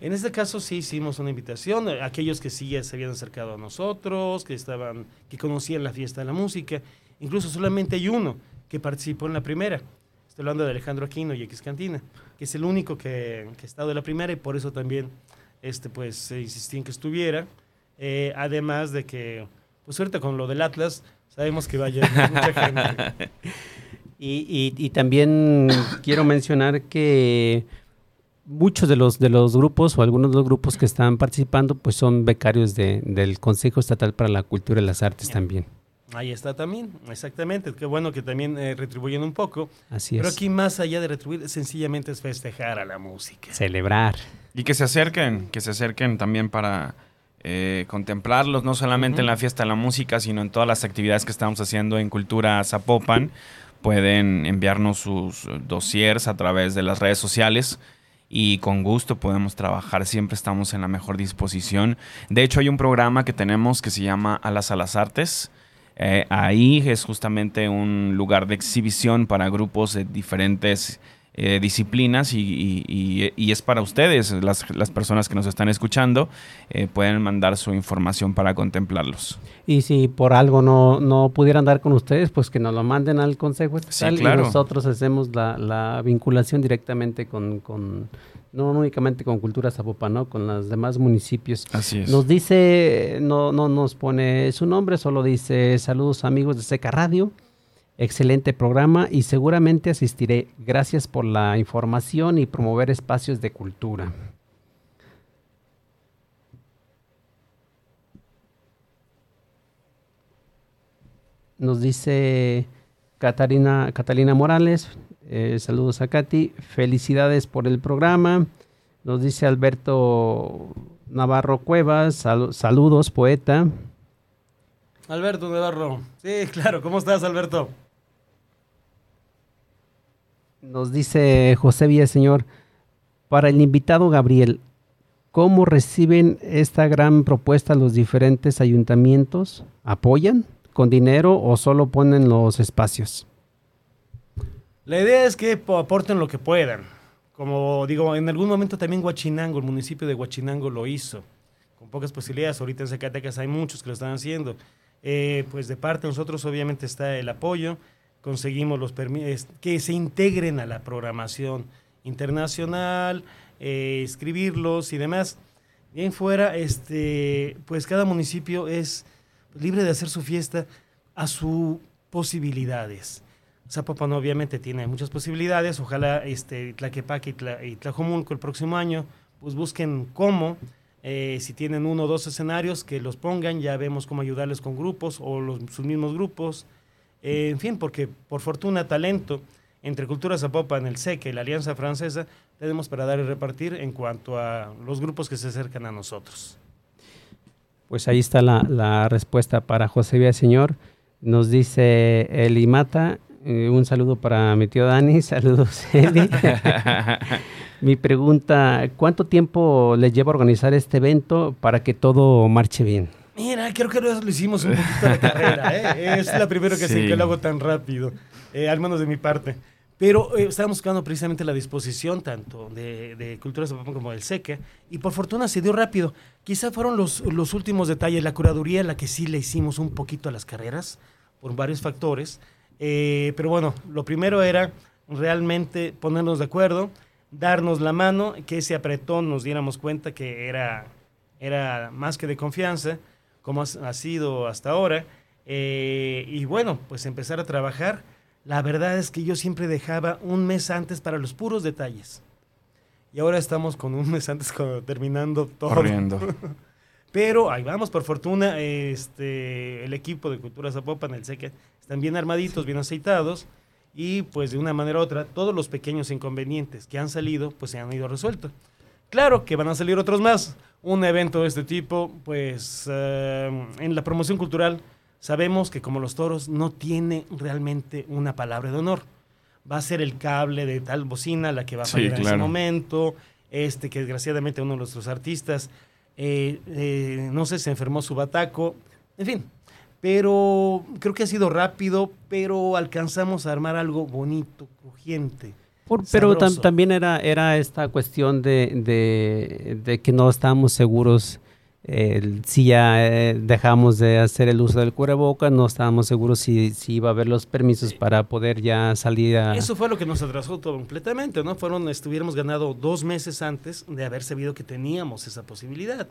En este caso sí hicimos una invitación, aquellos que sí ya se habían acercado a nosotros, que estaban, que conocían la fiesta de la música, incluso solamente hay uno que participó en la primera. Estoy hablando de Alejandro Aquino y X Cantina, que es el único que, que ha estado en la primera y por eso también este, pues, se insistí en que estuviera. Eh, además de que, pues suerte con lo del Atlas, sabemos que vaya mucha (laughs) gente. Y, y, también quiero mencionar que muchos de los, de los grupos o algunos de los grupos que están participando pues son becarios de, del Consejo Estatal para la Cultura y las Artes también. Ahí está también, exactamente. Qué bueno que también eh, retribuyen un poco. Así Pero aquí más allá de retribuir, sencillamente es festejar a la música. Celebrar. Y que se acerquen, que se acerquen también para eh, contemplarlos, no solamente en la fiesta de la música, sino en todas las actividades que estamos haciendo en Cultura Zapopan pueden enviarnos sus dossiers a través de las redes sociales y con gusto podemos trabajar, siempre estamos en la mejor disposición. De hecho, hay un programa que tenemos que se llama Alas a las Artes. Eh, ahí es justamente un lugar de exhibición para grupos de diferentes eh, disciplinas y, es para ustedes, las, personas que nos están escuchando, eh, pueden mandar su información para contemplarlos. Y si por algo no, no pudieran dar con ustedes, pues que nos lo manden al Consejo Estatal y nosotros hacemos la, vinculación directamente con, con, no únicamente con Cultura Zapopan, ¿no? con los demás municipios. Así es. Nos dice, no, no nos pone su nombre, solo dice saludos amigos de Seca Radio. Excelente programa y seguramente asistiré. Gracias por la información y promover espacios de cultura. Nos dice Catalina, Catalina Morales, eh, saludos a Katy, felicidades por el programa. Nos dice Alberto Navarro Cuevas, saludos poeta. Alberto Navarro, sí, claro, ¿cómo estás Alberto? Nos dice José Villaseñor, para el invitado Gabriel, ¿cómo reciben esta gran propuesta los diferentes ayuntamientos? ¿Apoyan con dinero o solo ponen los espacios? La idea es que aporten lo que puedan. Como digo, en algún momento también Huachinango, el municipio de Huachinango lo hizo, con pocas posibilidades. Ahorita en Zacatecas hay muchos que lo están haciendo. Eh, pues de parte de nosotros obviamente está el apoyo conseguimos los permisos, que se integren a la programación internacional, eh, escribirlos y demás. Bien fuera, este, pues cada municipio es libre de hacer su fiesta a sus posibilidades. Zapopan obviamente tiene muchas posibilidades, ojalá este, Tlaquepaque y, Tlajomulco el próximo año pues busquen cómo, eh, si tienen uno o dos escenarios, que los pongan, ya vemos cómo ayudarles con grupos o los, sus mismos grupos, eh, en fin, porque por fortuna, talento entre Cultura Zapopan, el SECE y la Alianza Francesa, tenemos para dar y repartir en cuanto a los grupos que se acercan a nosotros. Pues ahí está la, respuesta para José Señor. Nos dice Eli Mata, eh, un saludo para mi tío Dani, (laughs) saludos Eli. (laughs) mi pregunta, ¿cuánto tiempo le lleva organizar este evento para que todo marche bien? Mira, creo que lo hicimos un poquito de carrera. ¿eh? Es la primera (laughs) que, que lo hago tan rápido, eh, al menos de mi parte. Pero eh, estábamos buscando precisamente la disposición tanto de, de Cultura como del SECE, y por fortuna se dio rápido. Quizá fueron los, los últimos detalles, la curaduría, la que sí le hicimos un poquito a las carreras, por varios factores. Eh, pero bueno, lo primero era realmente ponernos de acuerdo, darnos la mano, que ese apretón nos diéramos cuenta que era, era más que de confianza como ha, sido hasta ahora. Eh, y bueno, pues empezar a trabajar. La verdad es que yo siempre dejaba un mes antes para los puros detalles. Y ahora estamos con un mes antes terminando todo. Corriendo. (laughs) Pero ahí vamos, por fortuna, este, el equipo de Cultura Zapopan, el SECA, están bien armaditos, bien aceitados. Y pues de una manera u otra, todos los pequeños inconvenientes que han salido, pues se han ido resueltos. Claro que van a salir otros más un evento de este tipo, pues eh, en la promoción cultural sabemos que como los toros no tiene realmente una palabra de honor. Va a ser el cable de tal bocina la que va a fallar en ese momento, este que desgraciadamente uno de nuestros artistas, eh, eh, no sé, se enfermó su bataco, en fin. Pero creo que ha sido rápido, pero alcanzamos a armar algo bonito, crujiente pero también era, era esta cuestión de, de, que no estábamos seguros si ya eh, dejamos de hacer el uso del cubreboca, no estábamos seguros si, si, iba a haber los permisos para poder ya salir a... Eso fue lo que nos atrasó todo completamente, ¿no? Fueron, estuviéramos ganado dos meses antes de haber sabido que teníamos esa posibilidad.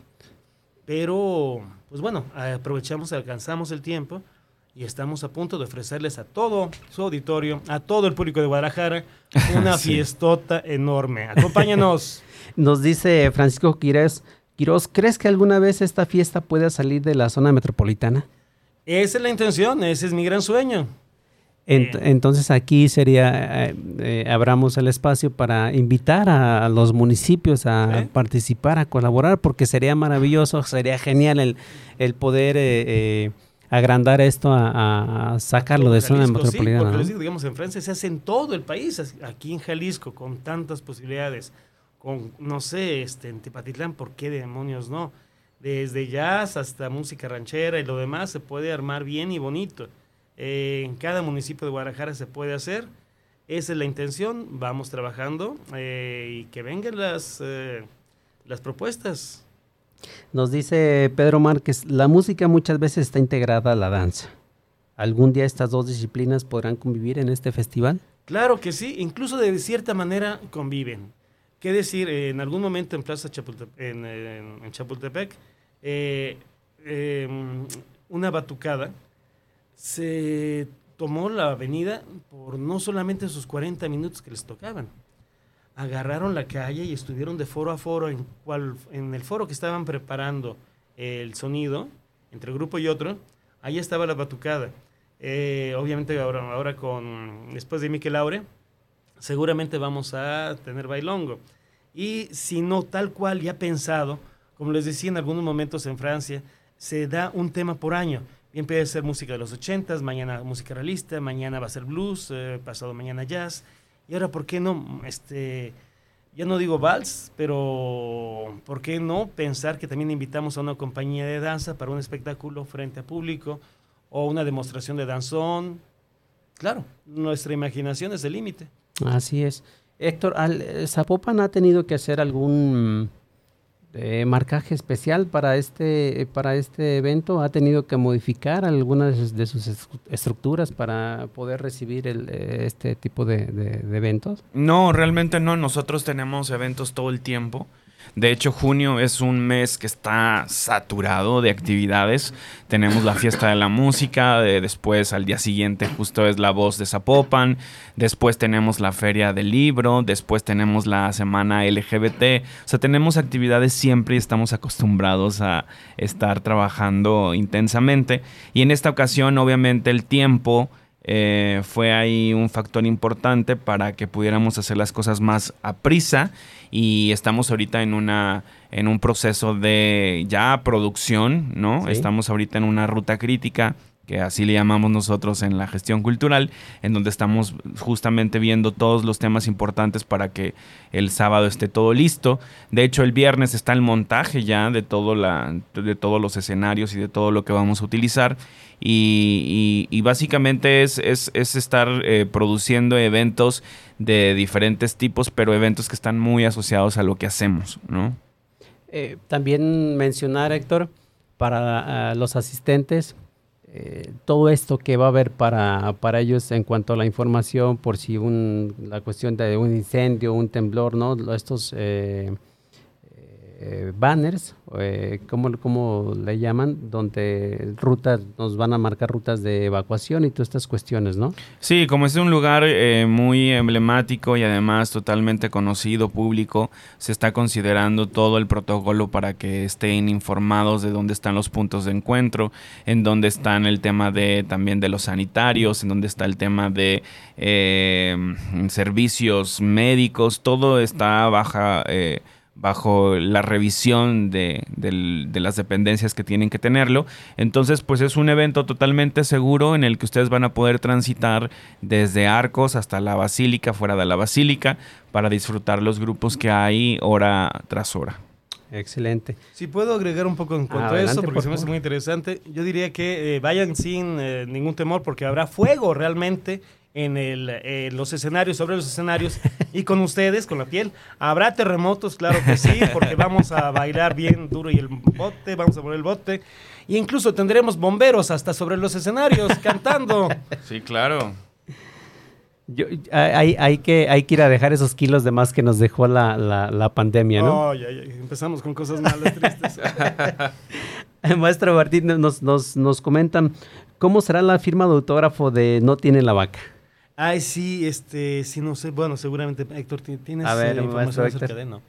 Pero, pues bueno, aprovechamos, alcanzamos el tiempo y estamos a punto de ofrecerles a todo su auditorio, a todo el público de Guadalajara, una (laughs) fiestota enorme. Acompáñanos. (laughs) Nos dice Francisco Quirós, Quirós, ¿crees que alguna vez esta fiesta pueda salir de la zona metropolitana? Esa es la intención, ese es mi gran sueño. entonces aquí sería, eh, eh, abramos el espacio para invitar a, los municipios a participar, a colaborar, porque sería maravilloso, sería genial el, el poder... Agrandar esto a, sacarlo de zona metropolitana. Sí, porque les digo, digamos, en Francia se hace en todo el país, aquí en Jalisco, con tantas posibilidades, con, no sé, este, en Tepatitlán, ¿por qué demonios no? Desde jazz hasta música ranchera y lo demás se puede armar bien y bonito. Eh, en cada municipio de Guadalajara se puede hacer. Esa es la intención, vamos trabajando eh, y que vengan las, eh, las propuestas. Nos dice Pedro Márquez, la música muchas veces está integrada a la danza. ¿Algún día estas dos disciplinas podrán convivir en este festival? Claro que sí, incluso de cierta manera conviven. ¿Qué decir? en algún momento en Plaza Chapultepec, en, Chapultepec, eh, em, una batucada se tomó la avenida por no solamente sus 40 minutos que les tocaban. Agarraron la calle y estuvieron de foro a foro en, el foro que estaban preparando el sonido entre grupo y otro. Ahí estaba la batucada. Eh, obviamente ahora, ahora con después de Miquel Laure, seguramente vamos a tener bailongo. Y si no tal cual ya pensado, como les decía en algunos momentos en Francia, se da un tema por año empieza a ser música de los ochentas, mañana música realista, mañana va a ser blues, eh, pasado mañana jazz. Y ahora, ¿por qué no? Este, ya no digo vals, pero ¿por qué no pensar que también invitamos a una compañía de danza para un espectáculo frente a público o una demostración de danzón? Claro, nuestra imaginación es el límite. Así es. Héctor, eh, ¿Zapopan ha tenido que hacer algún eh, marcaje especial para este, para este evento? ¿Ha tenido que modificar algunas de sus estructuras para poder recibir el, eh, este tipo de, de eventos? No, realmente no. Nosotros tenemos eventos todo el tiempo. De hecho, junio es un mes que está saturado de actividades. Tenemos la fiesta de la música, después al día siguiente justo es la voz de Zapopan, después tenemos la feria del libro, después tenemos la semana LGBT. O sea, tenemos actividades siempre y estamos acostumbrados a estar trabajando intensamente. Y en esta ocasión, obviamente, el tiempo... Eh, fue ahí un factor importante para que pudiéramos hacer las cosas más a prisa y estamos ahorita en una en un proceso de ya producción, ¿no? Estamos ahorita en una ruta crítica que así le llamamos nosotros en la gestión cultural, en donde estamos justamente viendo todos los temas importantes para que el sábado esté todo listo. De hecho, el viernes está el montaje ya de, todo la, de todos los escenarios y de todo lo que vamos a utilizar. Y, básicamente es, es, estar eh, produciendo eventos de diferentes tipos, pero eventos que están muy asociados a lo que hacemos. Eh, también mencionar, Héctor, para ah, los asistentes, eh, todo esto que va a haber para, para, ellos en cuanto a la información, por si un, la cuestión de un incendio, un temblor, ¿no? Estos eh, eh, banners, eh, ¿cómo, le llaman? Donde rutas, nos van a marcar rutas de evacuación y todas estas cuestiones, ¿no? Sí, como es un lugar eh, muy emblemático y además totalmente conocido, público, se está considerando todo el protocolo para que estén informados de dónde están los puntos de encuentro, en dónde están el tema de también de los sanitarios, en dónde está el tema de eh, servicios médicos, todo está baja bajo la revisión de, las dependencias que tienen que tenerlo. Entonces, pues es un evento totalmente seguro en el que ustedes van a poder transitar desde Arcos hasta la Basílica, fuera de la Basílica, para disfrutar los grupos que hay hora tras hora. Excelente. Si puedo agregar un poco en cuanto a eso, porque se me hace muy interesante, yo diría que eh, vayan sin eh, ningún temor porque habrá fuego realmente en el, los escenarios, sobre los escenarios y con ustedes, con la piel. Habrá terremotos, claro que sí, porque vamos a bailar bien duro y el bote, vamos a poner el bote. Y incluso tendremos bomberos hasta sobre los escenarios (laughs) cantando. Sí, claro. hay, hay, que, hay que ir a dejar esos kilos de más que nos dejó la, la, pandemia, ¿no? Empezamos con cosas malas, tristes. (laughs) Maestro Martín, nos, nos, nos comentan, ¿cómo será la firma de autógrafo de No tiene la vaca? Ay, sí, este, sí, no sé. Bueno, seguramente, Héctor, tienes a ver, eh, información acerca de no.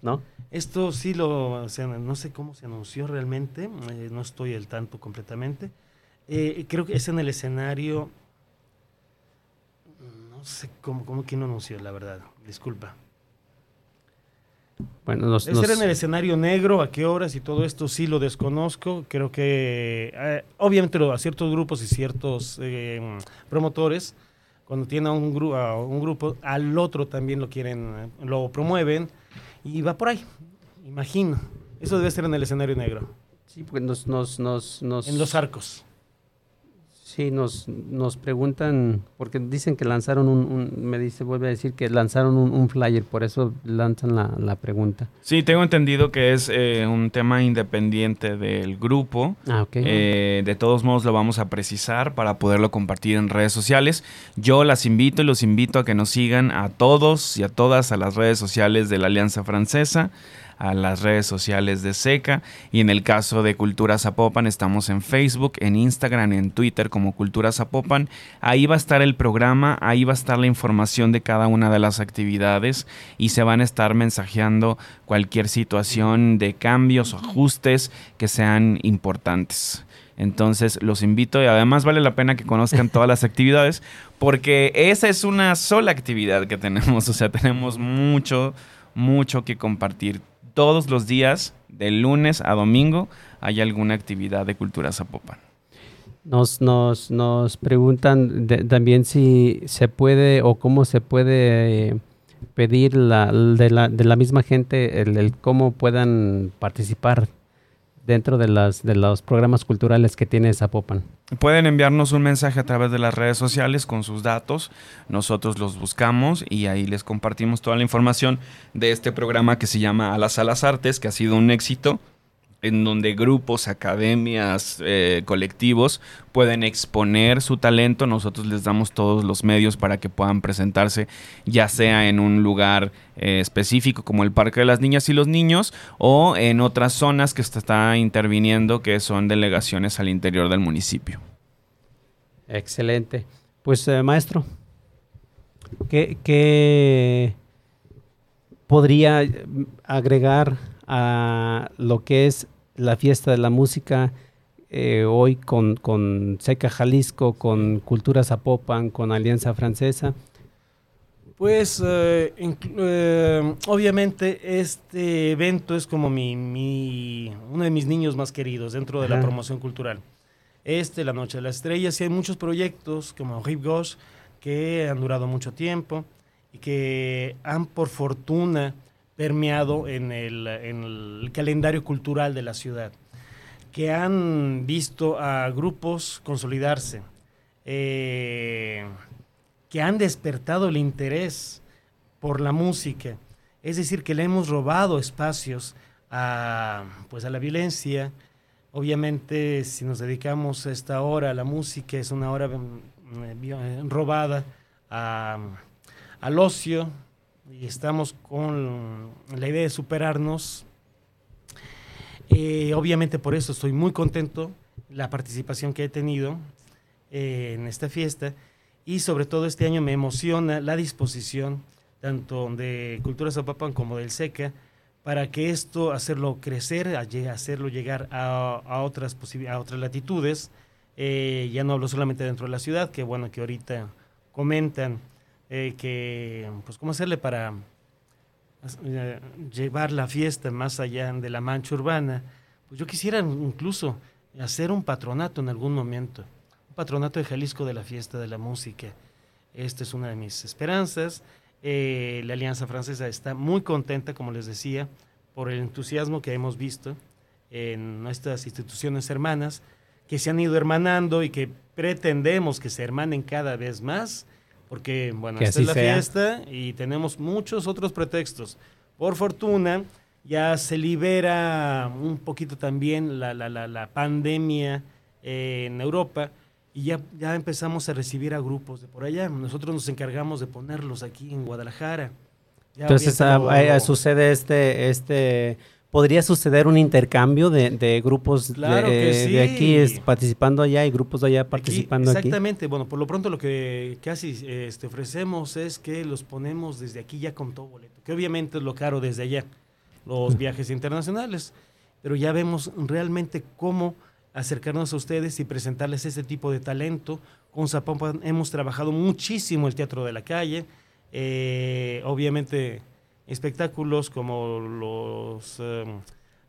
¿No? Esto sí lo, o sea, no sé cómo se anunció realmente, eh, no estoy al tanto completamente. Eh, creo que es en el escenario, no sé cómo, cómo quién lo anunció, la verdad, disculpa. Bueno, nos, es en el escenario negro, a qué horas y todo esto sí lo desconozco. Creo que, obviamente, a ciertos grupos y ciertos promotores cuando tiene un, un grupo, al otro también lo quieren, lo promueven y va por ahí, imagino. Eso debe ser en el escenario negro. Sí, pues nos, nos, nos, En los arcos. Sí, nos, nos preguntan, porque dicen que lanzaron un, me dice, vuelve a decir que lanzaron un, flyer, por eso lanzan la, pregunta. Sí, tengo entendido que es eh, un tema independiente del grupo. Ah, ok. Eh, de todos modos lo vamos a precisar para poderlo compartir en redes sociales. Yo las invito y los invito a que nos sigan a todos y a todas a las redes sociales de la Alianza Francesa a las redes sociales de SECA y en el caso de Cultura Zapopan estamos en Facebook, en Instagram, en Twitter como Cultura Zapopan. Ahí va a estar el programa, ahí va a estar la información de cada una de las actividades y se van a estar mensajeando cualquier situación de cambios o ajustes que sean importantes. Entonces los invito y además vale la pena que conozcan todas las actividades porque esa es una sola actividad que tenemos, o sea, tenemos mucho, mucho que compartir todos los días, de lunes a domingo, hay alguna actividad de cultura zapopan. Nos, nos, nos preguntan también si se puede o cómo se puede eh, pedir la, de, la, de, la, misma gente el, cómo puedan participar dentro de, las, de los programas culturales que tiene Zapopan. Pueden enviarnos un mensaje a través de las redes sociales con sus datos. Nosotros los buscamos y ahí les compartimos toda la información de este programa que se llama A las Artes, que ha sido un éxito en donde grupos, academias, eh, colectivos pueden exponer su talento. Nosotros les damos todos los medios para que puedan presentarse, ya sea en un lugar eh, específico como el Parque de las Niñas y los Niños o en otras zonas que se está interviniendo que son delegaciones al interior del municipio. Excelente. Pues eh, maestro, ¿qué, ¿qué, podría agregar a lo que es la fiesta de la música eh, hoy con, con, Seca Jalisco, con Cultura Zapopan, con Alianza Francesa? Pues eh, eh, obviamente este evento es como mi, uno de mis niños más queridos dentro de la promoción cultural. Este, La Noche de las Estrellas, y hay muchos proyectos como Hip Gosh que han durado mucho tiempo y que han por fortuna permeado en el, calendario cultural de la ciudad, que han visto a grupos consolidarse, eh, que han despertado el interés por la música, es decir, que le hemos robado espacios a, pues a la violencia. Obviamente, si nos dedicamos a esta hora a la música, es una hora mm, robada al ocio, y estamos con la idea de superarnos. Eh, obviamente por eso estoy muy contento la participación que he tenido eh, en esta fiesta y sobre todo este año me emociona la disposición tanto de Cultura Zapapan como del SECA para que esto hacerlo crecer, hacerlo llegar a, otras, a otras latitudes. Eh, ya no hablo solamente dentro de la ciudad, que bueno que ahorita comentan eh, que, pues, cómo hacerle para eh, llevar la fiesta más allá de la mancha urbana. Pues yo quisiera incluso hacer un patronato en algún momento, un patronato de Jalisco de la fiesta de la música. Esta es una de mis esperanzas. Eh, la Alianza Francesa está muy contenta, como les decía, por el entusiasmo que hemos visto en nuestras instituciones hermanas, que se han ido hermanando y que pretendemos que se hermanen cada vez más porque, bueno, esta es la fiesta y tenemos muchos otros pretextos. Por fortuna, ya se libera un poquito también la, la, la, pandemia eh, en Europa y ya, ya empezamos a recibir a grupos de por allá. Nosotros nos encargamos de ponerlos aquí en Guadalajara. Entonces ah, eh, sucede este, este podría suceder un intercambio de, grupos de, aquí participando allá y grupos de allá participando aquí, exactamente. bueno, por lo pronto lo que casi este, ofrecemos es que los ponemos desde aquí ya con todo boleto, que obviamente es lo caro desde allá, los (laughs) viajes internacionales, pero ya vemos realmente cómo acercarnos a ustedes y presentarles ese tipo de talento. Con Zapopan hemos trabajado muchísimo el teatro de la calle, eh, obviamente espectáculos como los eh,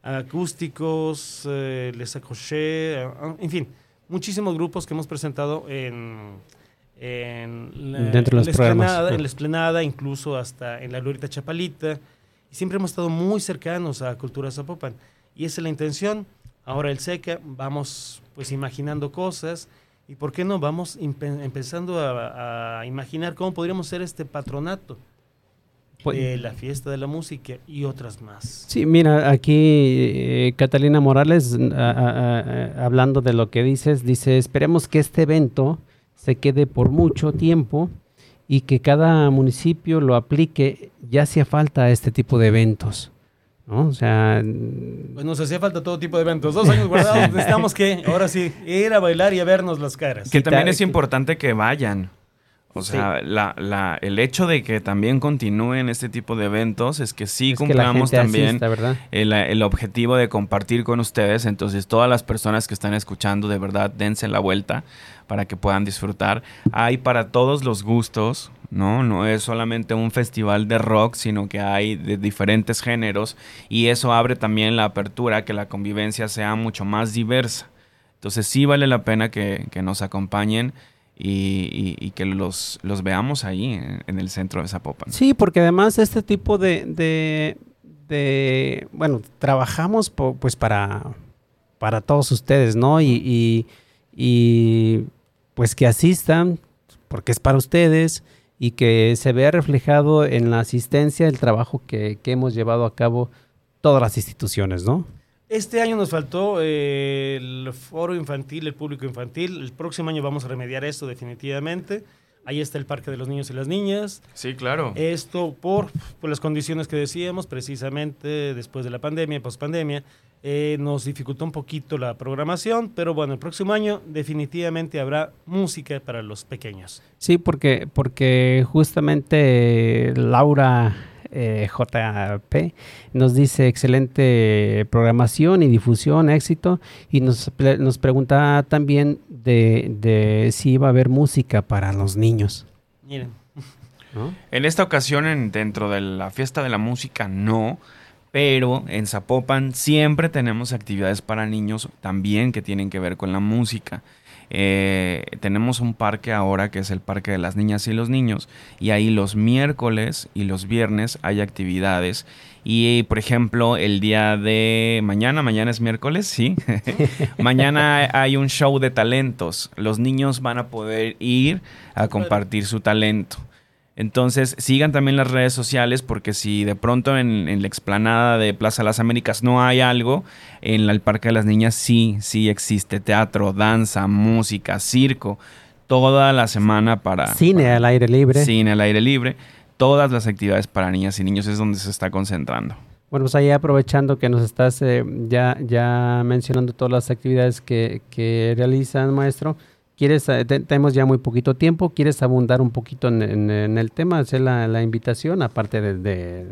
acústicos, eh, Les Acoché, eh, en fin, muchísimos grupos que hemos presentado en, en Dentro de los esplanada, en la esplanada, incluso hasta en la Glorita Chapalita. Y siempre hemos estado muy cercanos a Cultura Zapopan. Y esa es la intención. Ahora el SECA, vamos pues imaginando cosas ¿Y por qué no vamos empezando a, imaginar cómo podríamos ser este patronato? Pues de la fiesta de la música y otras más. Sí, mira, aquí eh, Catalina Morales, hablando de lo que dices, dice, esperemos que este evento se quede por mucho tiempo y que cada municipio lo aplique, ya hacía falta este tipo de eventos. ¿no? O sea... Pues nos hacía falta todo tipo de eventos. Dos años guardados, (laughs) necesitamos que, ahora sí, ir a bailar y a vernos las caras. Que también es importante que vayan. O sea, la, la, el hecho de que también continúen este tipo de eventos es que sí cumplamos también el, el, objetivo de compartir con ustedes. Entonces, todas las personas que están escuchando, de verdad, dense la vuelta para que puedan disfrutar. Hay para todos los gustos, ¿no? No es solamente un festival de rock, sino que hay de diferentes géneros y eso abre también la apertura que la convivencia sea mucho más diversa. Entonces sí vale la pena que, nos acompañen y, que los, los, veamos ahí en, el centro de Zapopan. Sí, porque además este tipo de, de, bueno, trabajamos pues para, para todos ustedes, ¿no? Y, y pues que asistan, porque es para ustedes y que se vea reflejado en la asistencia el trabajo que, hemos llevado a cabo todas las instituciones, ¿no? Este año nos faltó eh, el foro infantil, el público infantil. El próximo año vamos a remediar esto definitivamente. Ahí está el Parque de los Niños y las Niñas. Sí, claro. Esto por, por las condiciones que decíamos, precisamente después de la pandemia, pospandemia, eh, nos dificultó un poquito la programación, pero bueno, el próximo año definitivamente habrá música para los pequeños. Sí, porque, porque justamente Laura eh, JP nos dice excelente programación y difusión, éxito, y nos, nos pregunta también de, de si iba a haber música para los niños. Miren. (laughs) En esta ocasión, dentro de la fiesta de la música, no pero en Zapopan siempre tenemos actividades para niños también que tienen que ver con la música. Eh, tenemos un parque ahora que es el Parque de las Niñas y los Niños y ahí los miércoles y los viernes hay actividades. Y por ejemplo el día de mañana, mañana es miércoles, sí, (laughs) mañana hay un show de talentos, los niños van a poder ir a compartir su talento. Entonces, sigan también las redes sociales porque si de pronto en, la explanada de Plaza Las Américas no hay algo, en el Parque de las Niñas sí, sí existe teatro, danza, música, circo, toda la semana para... Cine al aire libre. Cine al aire libre. Todas las actividades para niñas y niños es donde se está concentrando. Bueno, pues ahí aprovechando que nos estás eh, ya, ya mencionando todas las actividades que, que realizan, maestro, ¿Quieres, eh, tenemos ya muy poquito tiempo, ¿quieres abundar un poquito en, el tema, hacer la, invitación, aparte de,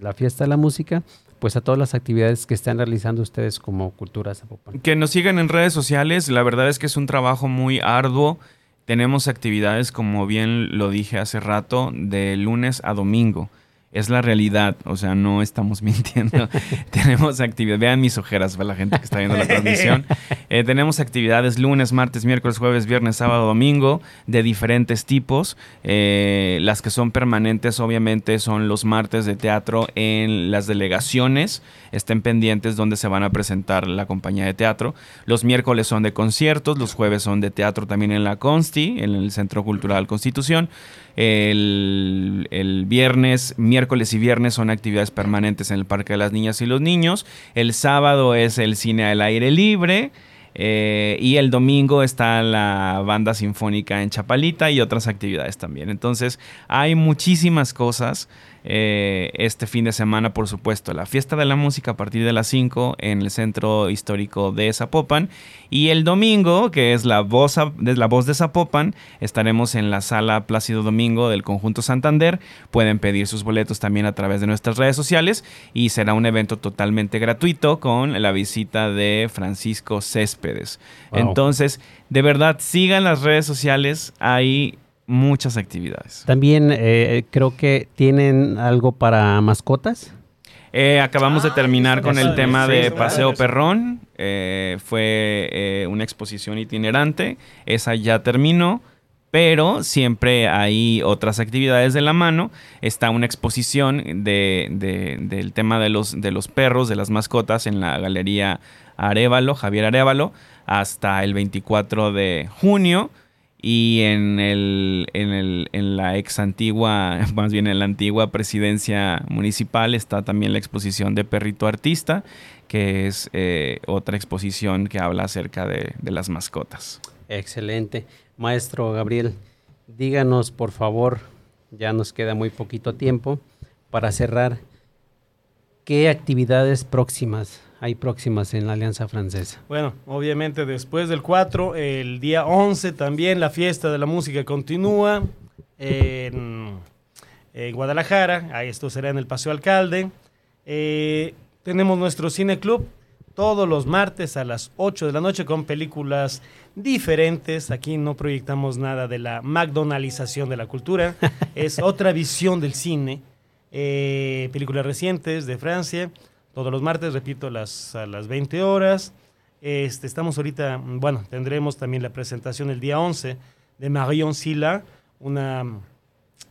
la fiesta de la música, pues a todas las actividades que están realizando ustedes como Cultura Zapopan? Que nos sigan en redes sociales, la verdad es que es un trabajo muy arduo. Tenemos actividades, como bien lo dije hace rato, de lunes a domingo es la realidad, o sea, no estamos (laughs) mintiendo. (laughs) tenemos actividades, vean mis ojeras, la gente que está viendo la transmisión. (laughs) Eh, tenemos actividades lunes, martes, miércoles, jueves, viernes, sábado, domingo, de diferentes tipos. Eh, las que son permanentes, obviamente, son los martes de teatro en las delegaciones. Estén pendientes donde se van a presentar la compañía de teatro. Los miércoles son de conciertos, los jueves son de teatro también en la Consti, en el Centro Cultural Constitución. El, viernes, miércoles y viernes son actividades permanentes en el Parque de las Niñas y los Niños. El sábado es el cine al aire libre. Eh, y el domingo está la banda sinfónica en Chapalita y otras actividades también. Entonces hay muchísimas cosas. Eh, este fin de semana, por supuesto, la fiesta de la música a partir de las 5 en el centro histórico de Zapopan. Y el domingo, que es la voz, de la voz de Zapopan, estaremos en la sala Plácido Domingo del Conjunto Santander. Pueden pedir sus boletos también a través de nuestras redes sociales y será un evento totalmente gratuito con la visita de Francisco Céspedes. Entonces, de verdad, sigan las redes sociales. Muchas actividades. También eh, creo que tienen algo para mascotas. Eh, acabamos de ah, terminar con el tema de Paseo Perrón. Eh, fue una exposición itinerante. Esa ya terminó. Pero siempre hay otras actividades de la mano. Está una exposición de, del tema de los, de los perros, de las mascotas, en la galería Arevalo, Javier Arevalo. hasta el 24 de junio. Y en, el, en, el, en la ex antigua, (laughs) más bien en la antigua presidencia municipal está también la exposición de Perrito Artista, que es eh, otra exposición que habla acerca de, de las mascotas. Excelente. Maestro Gabriel, díganos por favor, ya nos queda muy poquito tiempo para cerrar, ¿qué actividades próximas hay próximas en la Alianza Francesa? Bueno, obviamente después del 4, el día 11 también la fiesta de la música continúa en, en Guadalajara, esto será en el Paseo Alcalde. Eh, tenemos nuestro cine club todos los martes a las 8 de la noche con películas diferentes. Aquí no proyectamos nada de la McDonaldización de la cultura. (laughs) es otra visión del cine. Eh, películas recientes de Francia. Todos los martes, repito, las, a las 20 horas. Este, estamos ahorita, bueno, tendremos también la presentación el día 11 de Marion Silla, una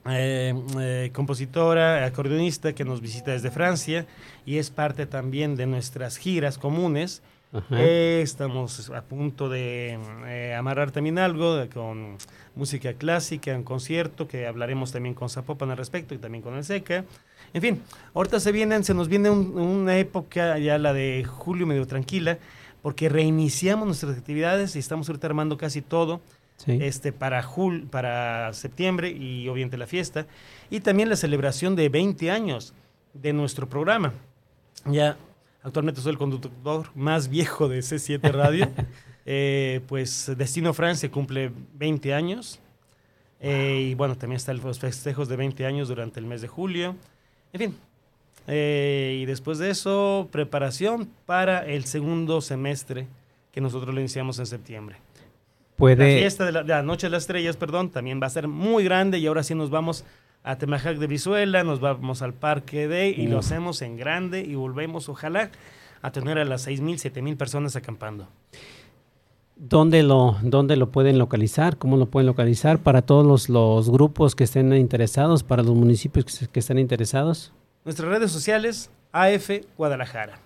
eh, eh, compositora, acordeonista que nos visita desde Francia y es parte también de nuestras giras comunes. Eh, estamos a punto de amarrar también algo con música clásica, un concierto que hablaremos también con Zapopan al respecto y también con el SECA. En fin, ahorita se vienen, se nos viene una época ya la de julio medio tranquila, porque reiniciamos nuestras actividades y estamos ahorita armando casi todo. Este, para, jul, para septiembre y obviamente la fiesta. Y también la celebración de 20 años de nuestro programa. Ya actualmente soy el conductor más viejo de C7 Radio. (laughs) Eh, pues Destino Francia cumple 20 años. Eh, y bueno, también están los festejos de 20 años durante el mes de julio. En fin. Eh, y después de eso, preparación para el segundo semestre que nosotros lo iniciamos en septiembre. La fiesta de la, Noche de las Estrellas, perdón, también va a ser muy grande y ahora sí nos vamos a Temajac de Visuela, nos vamos al Parque de y lo hacemos en grande y volvemos, ojalá, a tener a las 6 siete mil personas acampando. ¿Dónde lo, ¿Dónde lo pueden localizar? ¿Cómo lo pueden localizar para todos los, grupos que estén interesados, para los municipios que, estén interesados? Nuestras redes sociales, AF Guadalajara.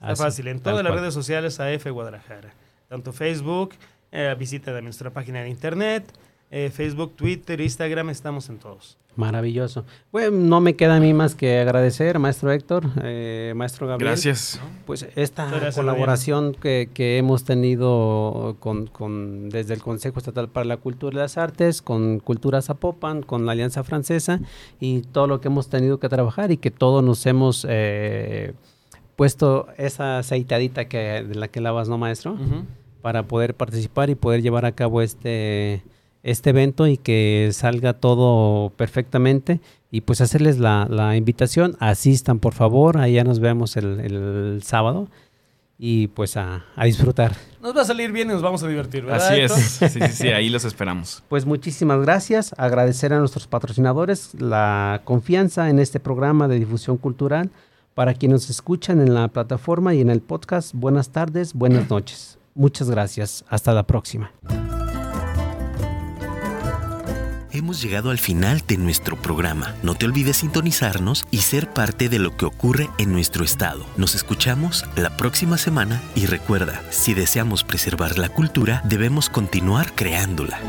Está fácil, en todas las redes sociales AF Guadalajara. Tanto Facebook, eh, visita de nuestra página de internet, eh, Facebook, Twitter, Instagram, estamos en todos. Maravilloso. Bueno, no me queda a mí más que agradecer, maestro Héctor, eh, maestro Gabriel. Gracias. Pues esta colaboración que, que, hemos tenido con, con, desde el Consejo Estatal para la Cultura y las Artes, con Cultura Zapopan, con la Alianza Francesa y todo lo que hemos tenido que trabajar y que todos nos hemos eh, puesto esa aceitadita que, de la que lavas, ¿no, maestro? para poder participar y poder llevar a cabo este, este evento y que salga todo perfectamente. Y pues hacerles la, la invitación, asistan por favor, ahí ya nos vemos el, el sábado y pues a, a, disfrutar. Nos va a salir bien y nos vamos a divertir, ¿verdad? Así es, sí, sí, sí, ahí los esperamos. (laughs) Pues muchísimas gracias, agradecer a nuestros patrocinadores la confianza en este programa de difusión cultural. Para quienes nos escuchan en la plataforma y en el podcast, buenas tardes, buenas noches. Muchas gracias. Hasta la próxima. Hemos llegado al final de nuestro programa. No te olvides sintonizarnos y ser parte de lo que ocurre en nuestro estado. Nos escuchamos la próxima semana y recuerda, si deseamos preservar la cultura, debemos continuar creándola.